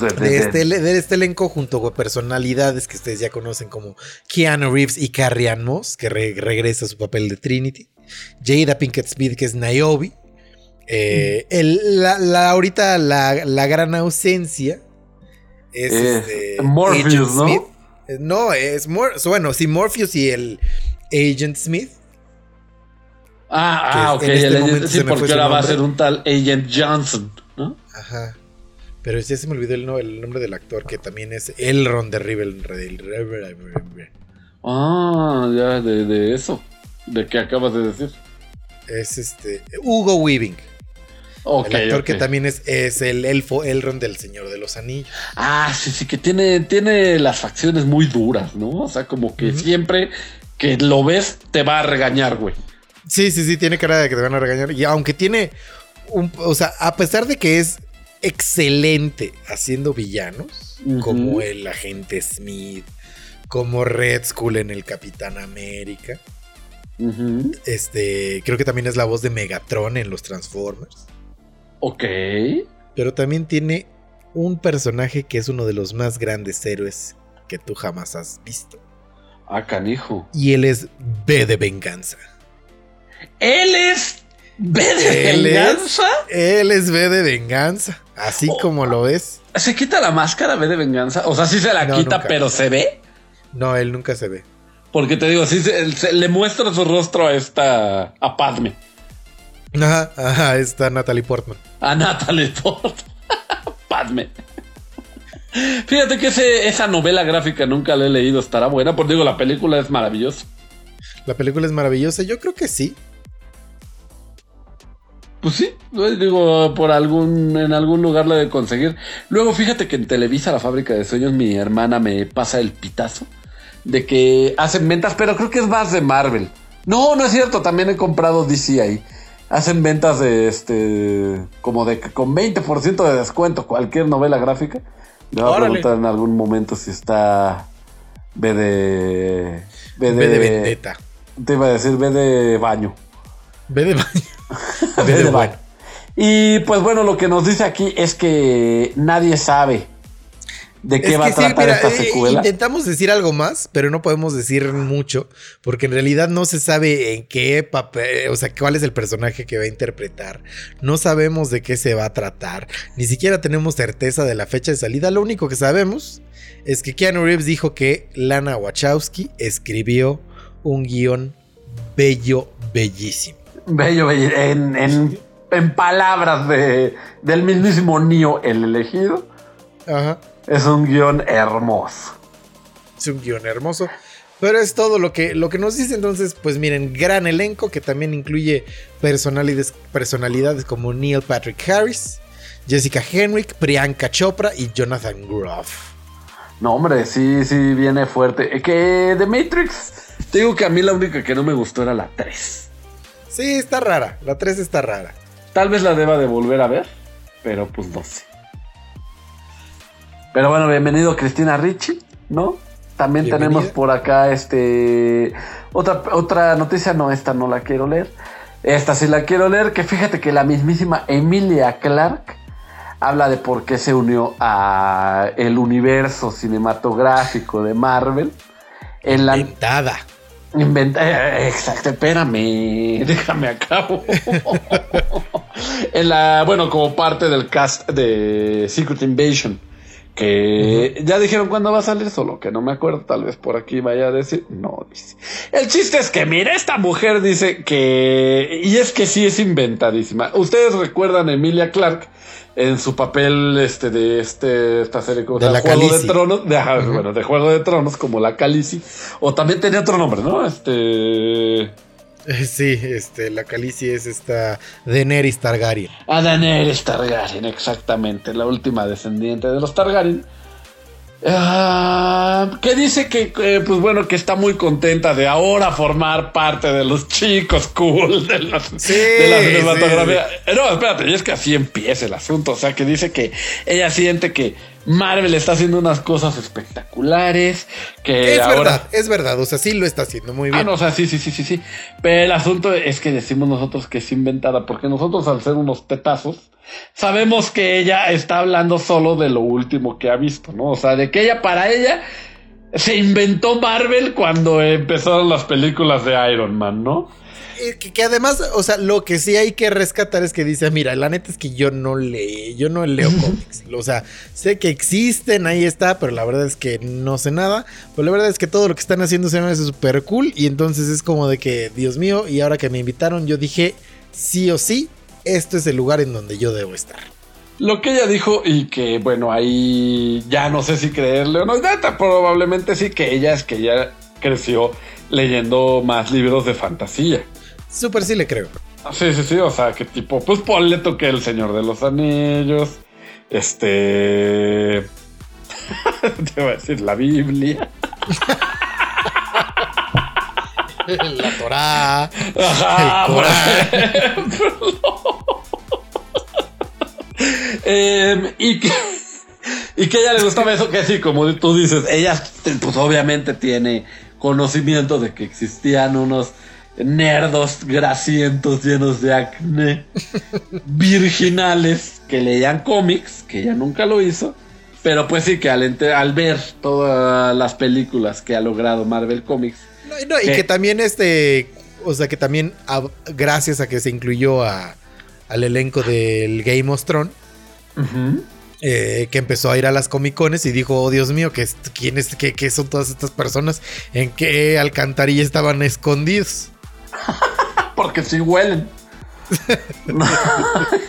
De- de- De de- este, de este elenco junto con personalidades que ustedes ya conocen como Keanu Reeves y Carrie Ann Moss, que re- regresa a su papel de Trinity. Jada Pinkett Smith, que es Niobe. Eh, el- la, la- ahorita la, la gran ausencia es, Es este, Morpheus, ¿no? Smith. Eh, No, es Mor bueno, sí, Morpheus y el Agent Smith. Ah, ah, ok. este el- sí, porque ahora va a ser un tal Agent Johnson, ¿no? Ajá. Pero ya se me olvidó el, no- el nombre del actor, que también es Elrond de Rivel. Ah, ya, de, de eso. De que acabas de decir. Es este. Hugo Weaving. Ok, el actor que también es, es el elfo Elrond del Señor de los Anillos. Ah, sí, sí, que tiene, tiene las facciones muy duras, ¿no? O sea, como que siempre que lo ves te va a regañar, güey. Sí, sí, sí, tiene cara de que te van a regañar. Y aunque tiene un. O sea, a pesar de que es excelente haciendo villanos, como el agente Smith, como Red Skull en el Capitán América. Este, creo que también es la voz de Megatron en los Transformers. Ok. Pero también tiene un personaje que es uno de los más grandes héroes que tú jamás has visto. Ah, canijo. Y él es B de venganza. Él es B de Él es- venganza. Él es B de venganza. Así Oh. como lo es. ¿Se quita la máscara B de venganza? O sea, sí se la No, quita, nunca. pero se ve. No, él nunca se ve. Porque te digo, sí se, se- le muestra su rostro a esta. a Padme. Ajá, ajá, está Natalie Portman. A Natalie Portman. Padme. Fíjate que ese- esa novela gráfica nunca la he leído, estará buena, porque digo, la película es maravillosa. La película es maravillosa, yo creo que sí. Pues sí, digo, por algún, en algún lugar la de conseguir. Luego, fíjate que en Televisa, la fábrica de sueños, mi hermana me pasa el pitazo de que hacen ventas, pero creo que es más de Marvel. No, no es cierto, también he comprado DC ahí. Hacen ventas de este, como de que con 20% de descuento cualquier novela gráfica. Le voy a preguntar en algún momento si está B de. B B de vendetta. Te iba a decir B de baño. B de baño. De. Y pues bueno, lo que nos dice aquí es que nadie sabe de qué Es va a sí, tratar mira, esta eh, secuela. intentamos decir algo más, pero no podemos decir mucho, porque en realidad no se sabe en qué papel, o sea, cuál es el personaje que va a interpretar. No sabemos de qué se va a tratar. Ni siquiera tenemos certeza de la fecha de salida. Lo único que sabemos es que Keanu Reeves dijo que Lana Wachowski escribió un guion bello, bellísimo. Bello, bello. En, en- en palabras de, del mismísimo Neo, el elegido, Ajá. es un guion hermoso. Es un guion hermoso. Pero es todo lo que, lo que nos dice entonces, pues miren, gran elenco que también incluye personalidades, personalidades como Neil Patrick Harris, Jessica Henwick, Priyanka Chopra y Jonathan Groff. No, hombre, sí, sí, viene fuerte. Eh, Que de Matrix, te digo que a mí la única que no me gustó era la 3. Sí, está rara, la 3 está rara. Tal vez la deba de volver a ver, pero pues no sé. Pero bueno, bienvenido Cristina Ricci, ¿no? También Bienvenida. tenemos por acá este otra otra noticia, no esta no la quiero leer. Esta sí la quiero leer, que fíjate que la mismísima Emilia Clark habla de por qué se unió a el universo cinematográfico de Marvel. En la, Inventada. Inventa, eh, exacto, espérame, déjame acabo. en la, bueno, como parte del cast de Secret Invasion, que ya dijeron cuándo va a salir, solo que no me acuerdo, tal vez por aquí vaya a decir, no, dice. El chiste es que, mira, esta mujer dice que, y es que sí es inventadísima. Ustedes recuerdan a Emilia Clark en su papel este de este esta serie como De la Juego de. Tronos, de, bueno, de Juego de Tronos como la Khaleesi, o también tenía otro nombre, ¿no? Este Eh, Sí, este, la Calici es esta Daenerys Targaryen. a Daenerys Targaryen, exactamente, la última descendiente de los Targaryen. Ah, que dice que, eh, pues bueno, que está muy contenta de ahora formar parte de los chicos cool de, los- Sí, de la cinematografía. sí, Eh, No, espérate, y es que así empieza el asunto. O sea, que dice que ella siente que Marvel está haciendo unas cosas espectaculares. Que es ahora. verdad, es verdad. O sea, sí lo está haciendo muy Ah, bien. no, o sea, sí, sí, sí, sí, sí. Pero el asunto es que decimos nosotros que es inventada, porque nosotros al ser unos tetazos, sabemos que ella está hablando solo de lo último que ha visto, ¿no? O sea, de que ella, para ella, se inventó Marvel cuando empezaron las películas de Iron Man, ¿no? Eh, Que, que además, o sea, lo que sí hay que rescatar es que dice, mira, la neta es que yo no le, yo no leo cómics. O sea, sé que existen, ahí está, pero la verdad es que no sé nada. Pero la verdad es que todo lo que están haciendo se me hace súper cool. Y entonces es como de que, Dios mío, y ahora que me invitaron, yo dije, sí o sí, esto es el lugar en donde yo debo estar. Lo que ella dijo y que, bueno, ahí ya no sé si creerle o no, neta, probablemente sí que ella es que ella creció leyendo más libros de fantasía. Súper sí le creo. Sí, sí, sí, o sea, que tipo, pues ponle toque El Señor de los Anillos, este... Te voy a decir la Biblia. La Torá. Ajá, El Corán. Em, y que y que a ella le gustaba eso que sí, como tú dices, ella pues obviamente tiene conocimiento de que existían unos nerdos grasientos llenos de acné virginales que leían cómics, que ella nunca lo hizo, pero pues sí que al, ver todas las películas que ha logrado Marvel Comics, No, y no, y que también este, o sea, que también a- gracias a que se incluyó a, al elenco del Game of Thrones, eh, que empezó a ir a las Comic Cones y dijo, oh Dios mío, ¿qué, quién es, qué, qué son todas estas personas? ¿En qué alcantarilla estaban escondidos? Porque sí huelen.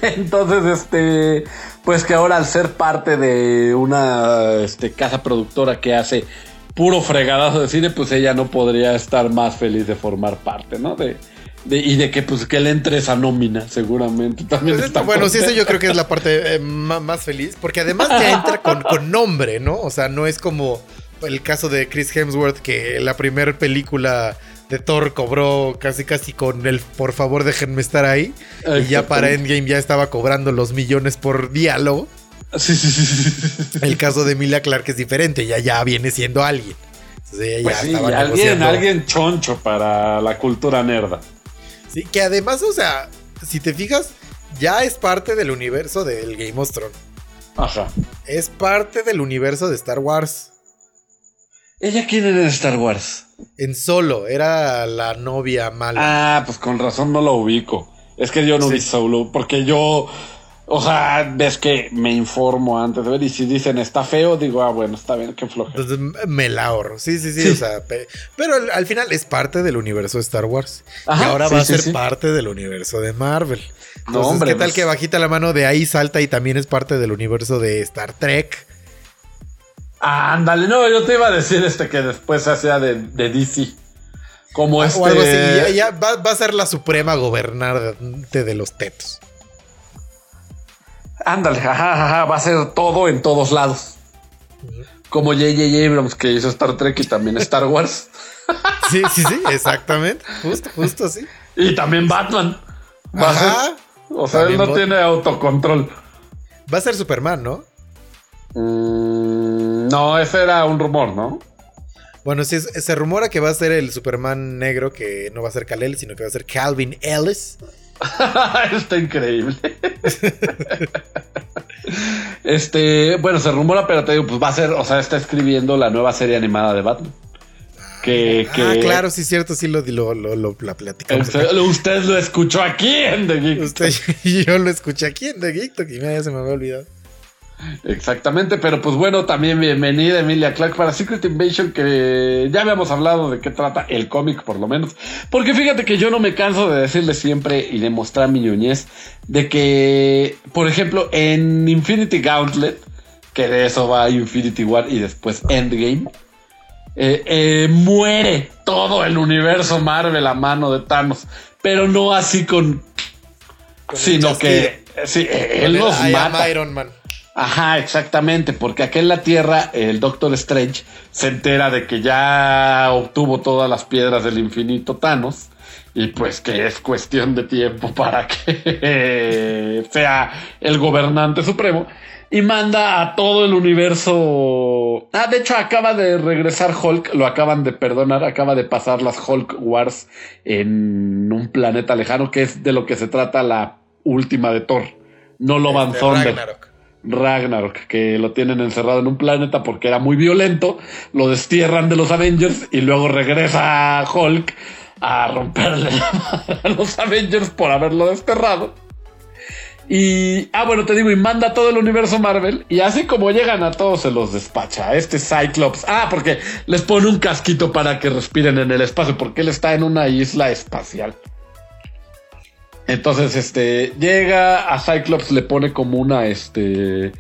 Entonces, este, pues que ahora al ser parte de una este, casa productora que hace puro fregadazo de cine, pues ella no podría estar más feliz de formar parte, ¿no? De, de- y de que pues que le entre esa nómina, seguramente. También Pues, está bueno, sí, eso yo creo que es la parte eh, más feliz, porque además ya entra con, con nombre, ¿no? O sea, no es como el caso de Chris Hemsworth, que la primera película de Thor cobró casi casi con el por favor déjenme estar ahí. Y ya para Endgame ya estaba cobrando los millones por diálogo. Sí, sí, sí, sí, sí. El caso de Emilia Clark es diferente, ya, ya viene siendo alguien. Entonces Pues ya alguien, negociando. alguien choncho para la cultura nerda. Sí, que además, o sea, si te fijas, ya es parte del universo del Game of Thrones. Ajá. Es parte del universo de Star Wars. ¿Ella quién era en Star Wars? En solo, era la novia mala. Ah, pues con razón no lo ubico. Es que yo no Sí. vi Solo, porque yo, o sea, ves que me informo antes de ver y si dicen está feo, digo, ah, bueno, está bien, qué flojera. Entonces me la ahorro. Sí, sí, sí. Sí. O sea, pe- pero al, al final es parte del universo de Star Wars. y ahora sí, va a ser parte del universo de Marvel. No, Entonces, hombre, ¿qué tal pues- que bajita la mano de ahí salta y también es parte del universo de Star Trek? Ah, ándale, no, yo te iba a decir este que después se hacía de, de DC. Como este. O algo así. y Ya, ya va, va a ser la suprema gobernante de los tetos. Ándale, ajá, ajá, va a ser todo en todos lados. Como J.J. Abrams que hizo Star Trek y también Star Wars. Sí, sí, sí, exactamente. Justo, justo así. Y también Batman. Va a ser- Ajá. o sea, él no tiene autocontrol. Va a ser Superman, ¿no? Mm, no, ese era un rumor, ¿no? Bueno, sí, se rumora que va a ser el Superman negro, que no va a ser Kal-El, sino que va a ser Calvin Ellis. Está increíble. este, bueno, se rumora, pero te digo, pues va a ser, o sea, está escribiendo la nueva serie animada de Batman. Que, que Ah, claro, sí, cierto, sí lo, lo, lo, lo- la platicamos. Usted, usted lo escuchó aquí en The Geek. Usted, yo lo escuché aquí en The Geek y mira, ya se me había olvidado. Exactamente, pero pues bueno, también bienvenida Emilia Clark para Secret Invasion, que ya habíamos hablado de qué trata el cómic, por lo menos. Porque fíjate que yo no me canso de decirle siempre y de mostrar mi ñoñez de que, por ejemplo, en Infinity Gauntlet, que de eso va Infinity War y después Endgame, eh, eh, muere todo el universo Marvel a mano de Thanos, pero no así con. Con sino que. Sí, él los mata. Iron Man. Ajá, exactamente, porque aquí en la Tierra el Doctor Strange se entera de que ya obtuvo todas las piedras del infinito Thanos y pues que es cuestión de tiempo para que sea el gobernante supremo y manda a todo el universo. Ah, de hecho acaba de regresar Hulk, lo acaban de perdonar, acaba de pasar las Hulk Wars en un planeta lejano, que es de lo que se trata la última de Thor. No lo van Este, Thunder. Ragnarok. Ragnarok, que lo tienen encerrado en un planeta porque era muy violento, lo destierran de los Avengers y luego regresa Hulk a romperle a los Avengers por haberlo desterrado. Y, ah, bueno, te digo, y manda todo el universo Marvel. Y así como llegan a todos, se los despacha. Este Cyclops. Ah, porque les pone un casquito para que respiren en el espacio, porque él está en una isla espacial. Entonces, este, llega a Cyclops, le pone como una, este,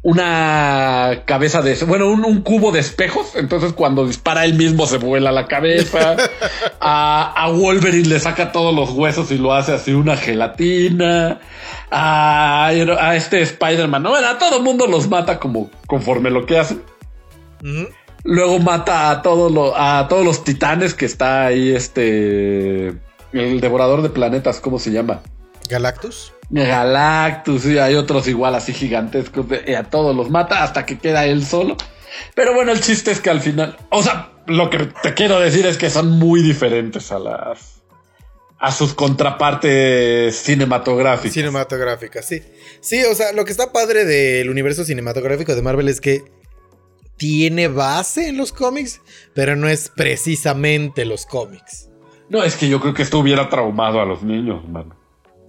una cabeza de, bueno, un, un cubo de espejos. Entonces, cuando dispara él mismo se vuela la cabeza. a, a Wolverine le saca todos los huesos y lo hace así una gelatina. A, a este Spider-Man, no, a todo mundo los mata como conforme lo que hacen. Luego mata a todos los, a todos los titanes que está ahí, este, el devorador de planetas, ¿cómo se llama? Galactus. Galactus, y hay otros igual así gigantescos, de- y a todos los mata hasta que queda él solo. Pero bueno, el chiste es que al final, o sea, lo que te quiero decir es que son muy diferentes a las, a sus contrapartes cinematográficas. Cinematográfica, sí. Sí, o sea, lo que está padre del universo cinematográfico de Marvel es que tiene base en los cómics, pero no es precisamente los cómics. No, es que yo creo que esto hubiera traumado a los niños, mano.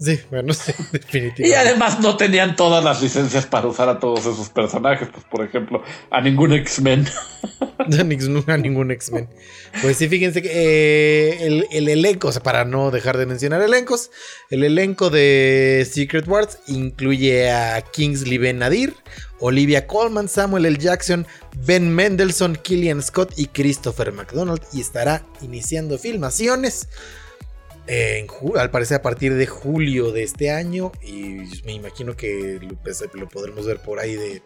Sí, bueno, sí, Y definitivamente. además no tenían todas las licencias para usar a todos esos personajes, pues por ejemplo, a ningún X-Men. Nunca ningún X-Men. Pues sí, fíjense que eh, el, el elenco, o sea, para no dejar de mencionar elencos, el elenco de Secret Wars incluye a Kingsley Ben Nadir, Olivia Colman, Samuel L. Jackson, Ben Mendelssohn, Killian Scott y Christopher McDonald y estará iniciando filmaciones. En al parecer a partir de julio de este año y me imagino que lo, pues, lo podremos ver por ahí de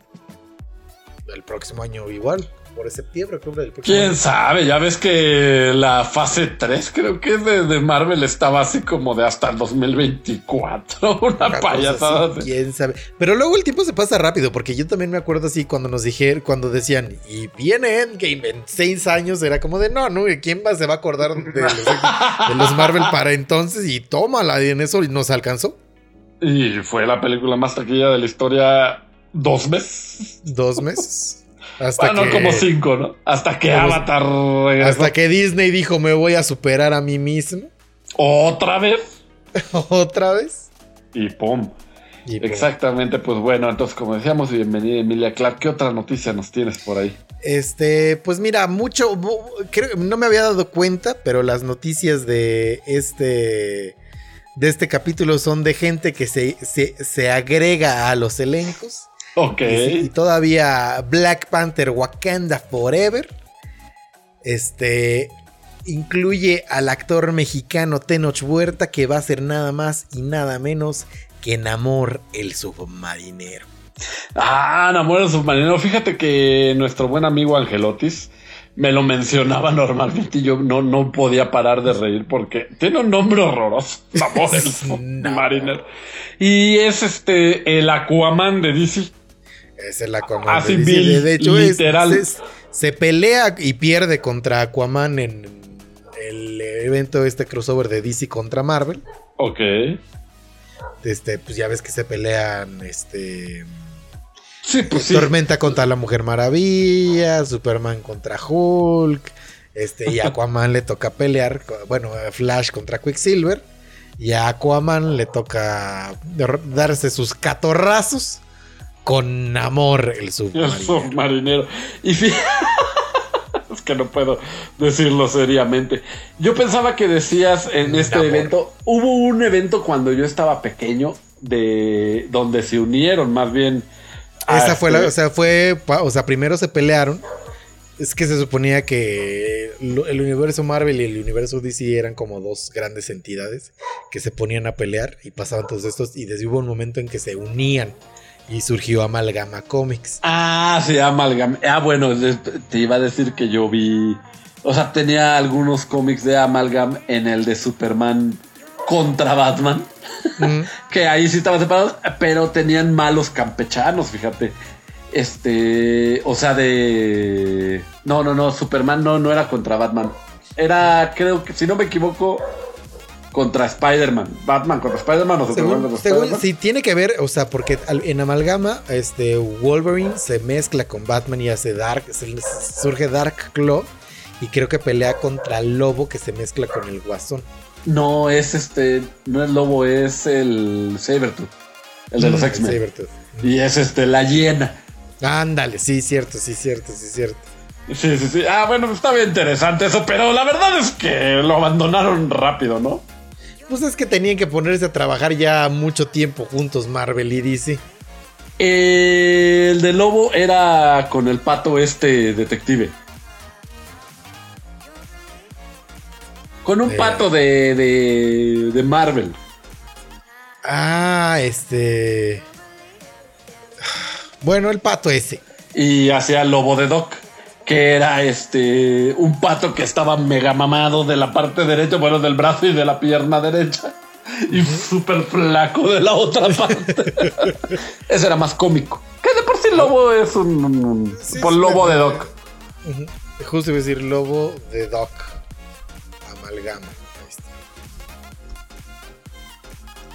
el próximo año igual, por septiembre, octubre del próximo ¿Quién año. sabe? Ya ves que la fase 3 creo que de, de Marvel estaba así como de hasta el 2024. Una Una payasada. así, quién sabe. Pero luego el tiempo se pasa rápido, porque yo también me acuerdo así cuando nos dijeron, cuando decían, y viene Endgame en seis años, era como de no, no, ¿quién va, se va a acordar de los, de los Marvel para entonces? Y tómala, y en eso nos alcanzó. Y fue la película más taquilla de la historia dos meses. Dos meses. Hasta Bueno, que, como cinco, ¿no? Hasta que Avatar regresó. hasta que Disney dijo, me voy a superar a mí mismo. Otra vez. Otra vez. Y pum. Y Exactamente, pues bueno, entonces como decíamos, bienvenida Emilia Clark. ¿Qué otra noticia nos tienes por ahí? Este, pues mira, mucho, creo, no me había dado cuenta, pero las noticias de este, de este capítulo son de gente que se, se, se agrega a los elencos. Ok. Y, todavía Black Panther Wakanda Forever, este, incluye al actor mexicano Tenoch Huerta que va a ser nada más y nada menos que Namor el submarinero. Ah, Namor el submarino. Fíjate que nuestro buen amigo Angelotis me lo mencionaba normalmente y yo no, no podía parar de reír porque tiene un nombre horroroso. Namor el submarino. Y es este el Aquaman de DC. Es el Aquaman. Así de DC. vil, de, de hecho, literal. es- se pelea y pierde contra Aquaman en el evento este crossover de DC contra Marvel. Ok. Este, pues ya ves que se pelean, este, Sí, pues sí. Tormenta contra la Mujer Maravilla, Superman contra Hulk, este, y a Aquaman le toca pelear, bueno, Flash contra Quicksilver, y a Aquaman le toca dar- darse sus catorrazos con Namor el El submarino. submarinero. Y fí- es que no puedo decirlo seriamente. Yo pensaba que decías en este evento, hubo un evento cuando yo estaba pequeño de donde se unieron más bien. Esa fue la, este- o sea, fue, o sea, primero se pelearon. Es que se suponía que el universo Marvel y el universo DC eran como dos grandes entidades que se ponían a pelear y pasaban todos estos y desde hubo un momento en que se unían Y surgió Amalgama Comics. Ah, sí, Amalgam. Ah, bueno, te iba a decir que yo vi. O sea, tenía algunos cómics de Amalgam en el de Superman contra Batman. Mm. que ahí sí estaban separados, pero tenían malos campechanos, fíjate. Este, o sea, de. No, no, no, Superman no, no era contra Batman. Era, creo que, si no me equivoco, contra Spider-Man. Batman contra Spider-Man o Superman contra Spider-Man. sí, tiene que ver, o sea, porque en Amalgama, este Wolverine se mezcla con Batman y hace Dark, surge Dark Claw y creo que pelea contra Lobo que se mezcla con el Guasón. No, es este, no es Lobo, es el Sabertooth, el de los Mm, X-Men. Y es este, la hiena. Ándale, sí, cierto, sí, cierto, sí, cierto. Sí, sí, sí. Ah, bueno, está bien interesante eso, pero la verdad es que lo abandonaron rápido, ¿no? Pues es que tenían que ponerse a trabajar ya mucho tiempo juntos Marvel y DC. El de Lobo era con el pato este detective. Con un Eh. pato de, de, de Marvel. Ah, este. Bueno, el pato ese. Y hacía Lobo de Doc. Que era este. Un pato que estaba mega mamado de la parte derecha, bueno, del brazo y de la pierna derecha. Y súper flaco de la otra parte. Ese era más cómico. Que de por sí Lobo es un. un- un- Sí, por es Lobo de Doc. Justo iba a decir lobo de Doc. Amalgama. Ahí está.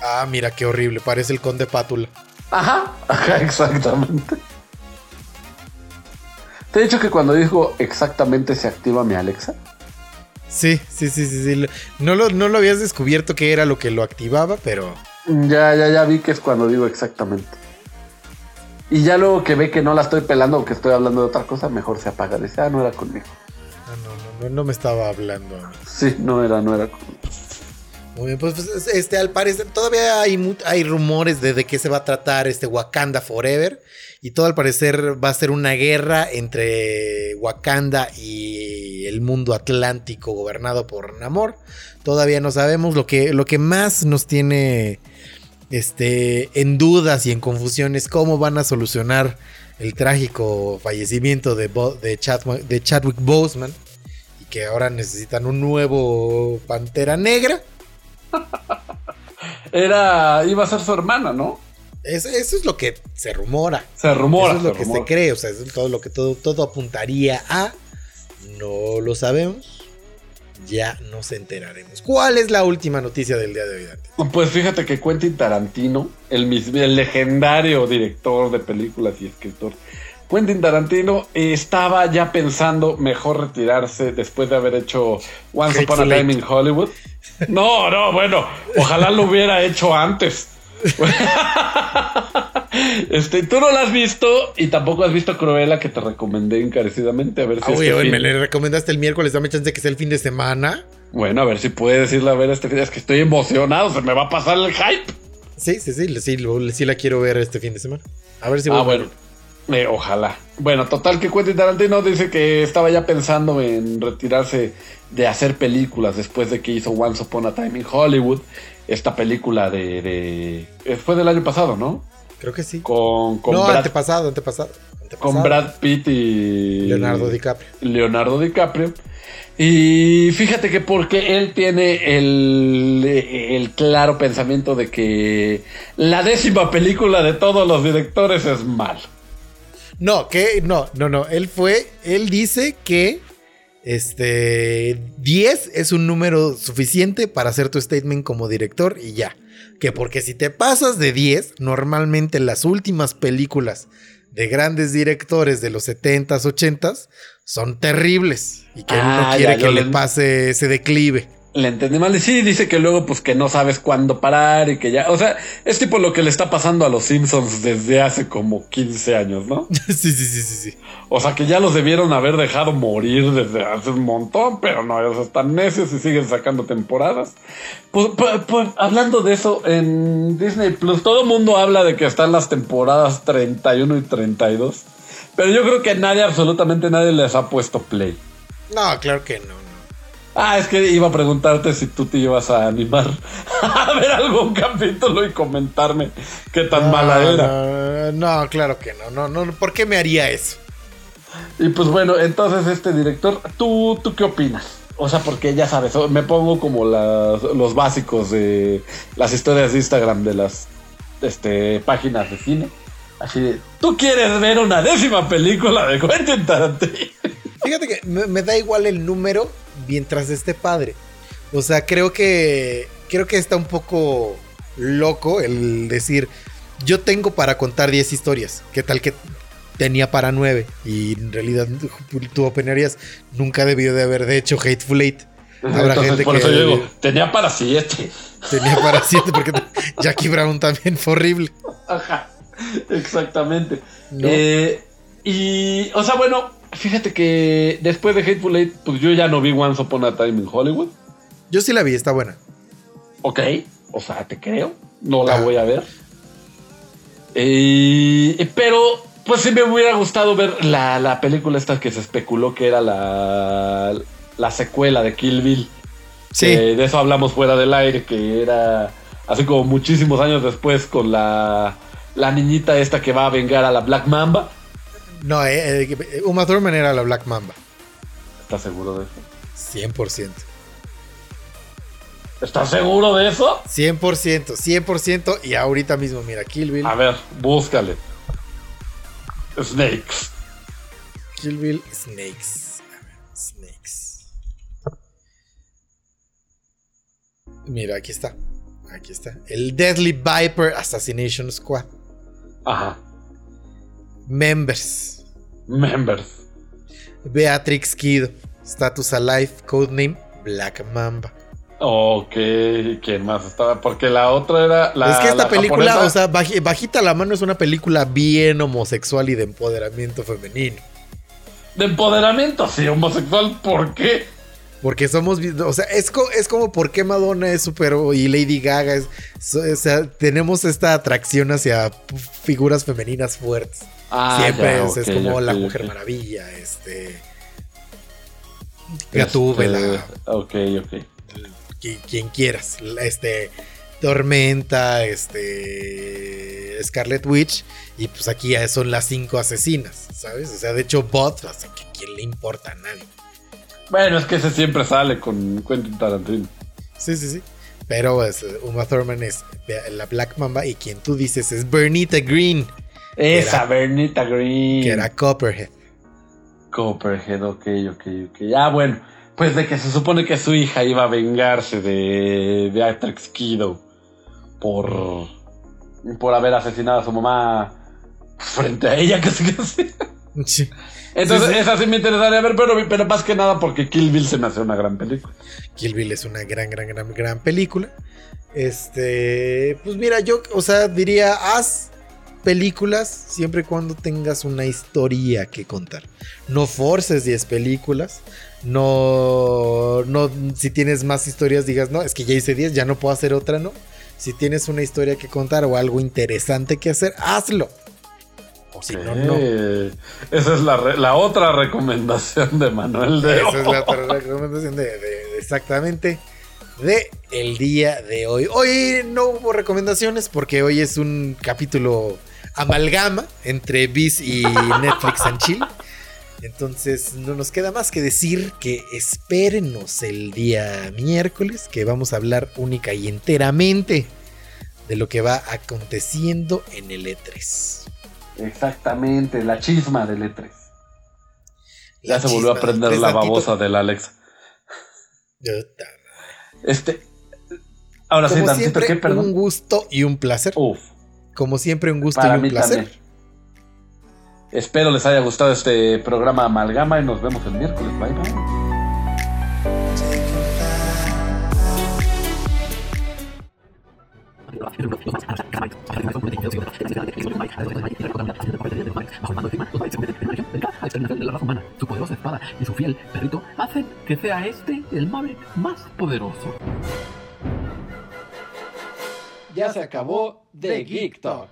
Ah, mira qué horrible. Parece el conde Pátula. Ajá, ajá, exactamente. Te he dicho que cuando dijo exactamente se activa mi Alexa. Sí, sí, sí, sí. sí. No, lo, no lo habías descubierto que era lo que lo activaba, pero. Ya, ya, ya vi que es cuando digo exactamente. Y ya luego que ve que no la estoy pelando o que estoy hablando de otra cosa, mejor se apaga. Dice, ah, no era conmigo. Ah, no, no, no, no me estaba hablando. Sí, no era, no era conmigo. Muy bien, pues, pues, este, al parecer todavía hay, hay rumores de, de qué se va a tratar este Wakanda Forever. Y todo al parecer va a ser una guerra entre Wakanda y el mundo atlántico gobernado por Namor. Todavía no sabemos lo que, lo que más nos tiene este, en dudas y en confusión es cómo van a solucionar el trágico fallecimiento de, Chadwick, de Chadwick Boseman. Y que ahora necesitan un nuevo Pantera Negra. Era, iba a ser su hermana, ¿no? Eso, eso es lo que se rumora. Se rumora. eso es lo que rumora. se cree. O sea, eso es todo lo que todo, todo apuntaría a. No lo sabemos. Ya nos enteraremos. ¿Cuál es la última noticia del día de hoy, Dante? Pues fíjate que Quentin Tarantino, el, el legendario director de películas y escritor, Quentin Tarantino estaba ya pensando mejor retirarse después de haber hecho Once Upon a Time in Hollywood. No, no, bueno, ojalá lo hubiera hecho antes. Este, tú no la has visto y tampoco has visto Cruella que te recomendé encarecidamente. A ver si Ah, este oye, me le recomendaste el miércoles. Dame chance de que sea el fin de semana. Bueno, a ver si puedes irla a ver este fin. Es que estoy emocionado, se me va a pasar el hype. Sí, sí, sí. Sí, sí la quiero ver este fin de semana. A ver si Ah, voy a bueno. Eh, ojalá. Bueno, total que Quentin Tarantino dice que estaba ya pensando en retirarse de hacer películas después de que hizo Once Upon a Time in Hollywood. Esta película de... de- eh, fue del año pasado, ¿no? Creo que sí. Con, con, no, Brad, antepasado, antepasado. antepasado. con Brad Pitt y... Leonardo DiCaprio. Leonardo DiCaprio. Y fíjate que porque él tiene el, el claro pensamiento de que la décima película de todos los directores es mal. No, que no, no, no. Él fue, él dice que este 10 es un número suficiente para hacer tu statement como director y ya. Que porque si te pasas de 10, normalmente las últimas películas de grandes directores de los 70s, 80s son terribles y que él Ah, no quiere ya, que le- pase ese declive. Le entendí mal. Y sí, dice que luego, pues que no sabes cuándo parar y que ya. O sea, es tipo lo que le está pasando a los Simpsons desde hace como 15 años, ¿no? sí, sí, sí, sí, sí. O sea, que ya los debieron haber dejado morir desde hace un montón, pero no, ellos están necios y siguen sacando temporadas. Pues, pues, pues, hablando de eso, en Disney Plus, todo el mundo habla de que están las temporadas 31 y 32. Pero yo creo que nadie, absolutamente nadie les ha puesto play. No, claro que no, no. Ah, es que iba a preguntarte si tú te ibas a animar a ver algún capítulo y comentarme qué tan mala era. No, no, claro que no, no, no. ¿Por qué me haría eso? Y pues bueno, entonces este director, ¿tú, tú qué opinas? O sea, porque ya sabes, me pongo como las- los básicos de las historias de Instagram de las este, páginas de cine. Así de, ¿tú quieres ver una décima película de Quentin Tarantino? Fíjate que me, me da igual el número mientras esté padre. O sea, creo que creo que está un poco loco el decir yo tengo para contar 10 historias. ¿Qué tal que tenía para 9? Y en realidad tú opinarías nunca debió de haber de hecho Hateful Eight. Habrá Entonces, gente por que eso yo digo, tenía para siete. tenía para 7 porque Jackie Brown también fue horrible. Ajá, exactamente. ¿No? Eh, y, o sea, bueno, fíjate que después de Hateful Eight, pues yo ya no vi Once Upon a Time in Hollywood. Yo sí la vi, está buena. Ok, o sea, te creo, no la Ah. voy a ver. Eh, pero, pues sí me hubiera gustado ver la, la película esta que se especuló que era la, la secuela de Kill Bill. Sí. De eso hablamos fuera del aire, que era así como muchísimos años después con la, la niñita esta que va a vengar a la Black Mamba. No, eh, eh, Uma Thurman era la Black Mamba. ¿Estás seguro de eso? 100%. ¿Estás seguro de eso? 100%, 100%. Y ahorita mismo, mira, Kill Bill. A ver, búscale. Snakes. Kill Bill Snakes. A ver, Snakes. Mira, aquí está. Aquí está. El Deadly Viper Assassination Squad. Ajá. Members. Members. Beatrix Kido. Status Alive. Codename Black Mamba. Ok, ¿quién más estaba? Porque la otra era la. es que esta la película, japonesa. o sea, baji- bajita la mano es una película bien homosexual y de empoderamiento femenino. De empoderamiento, sí, homosexual, ¿por qué? Porque somos, o sea, es, co- es como por qué Madonna es super y Lady Gaga es, o sea, tenemos esta atracción hacia figuras femeninas fuertes. Ah, Siempre ya, es, es como la Mujer. Maravilla, este, Gatúbela, Este, Ok, ok. qui- quien quieras, este, Tormenta, este, Scarlet Witch y pues aquí ya son las cinco asesinas, ¿sabes? O sea, de hecho, Bot, así que quién le importa a nadie. Bueno, es que ese siempre sale con Quentin Tarantino. Sí, sí, sí. Pero pues, Uma Thurman es la Black Mamba y quien tú dices es Bernita Green, Esa, Bernita Green. que era Copperhead. Copperhead, ok, ok, ok. Ah, bueno. Pues de que se supone que su hija iba a vengarse de Beatrix Kido por, por haber asesinado a su mamá frente a ella, casi casi. Sí. Entonces, Sí, sí. esa sí me interesaría ver, pero, pero más que nada porque Kill Bill se me hace una gran película. Kill Bill es una gran, gran, gran, gran película. Este, pues mira, yo, o sea, diría, haz películas siempre y cuando tengas una historia que contar. No forces 10 películas. No, no, si tienes más historias, digas, no, es que ya hice 10, ya no puedo hacer otra, ¿no? Si tienes una historia que contar o algo interesante que hacer, hazlo. O si no, no. Esa es la, la otra recomendación de Manuel de Esa es la otra recomendación de, de- de exactamente de el día de hoy. Hoy no hubo recomendaciones porque hoy es un capítulo amalgama entre Viz y Netflix and Chill. Entonces no nos queda más que decir que espérenos el día miércoles que vamos a hablar única y enteramente de lo que va aconteciendo en el E E3. Exactamente, la chisma del E3. Ya se volvió a prender la babosa del Alexa. Puta Este. Ahora sí, tantito, siempre, ¿qué? Perdón. un gusto y un placer. Uf, Como siempre, un gusto para y un mí placer. también. Espero les haya gustado este programa Amalgama y nos vemos el miércoles. Bye, bye. Su poderosa espada y su fiel perrito hacen que sea este el Maverick más poderoso. Ya se acabó The Geek Talk.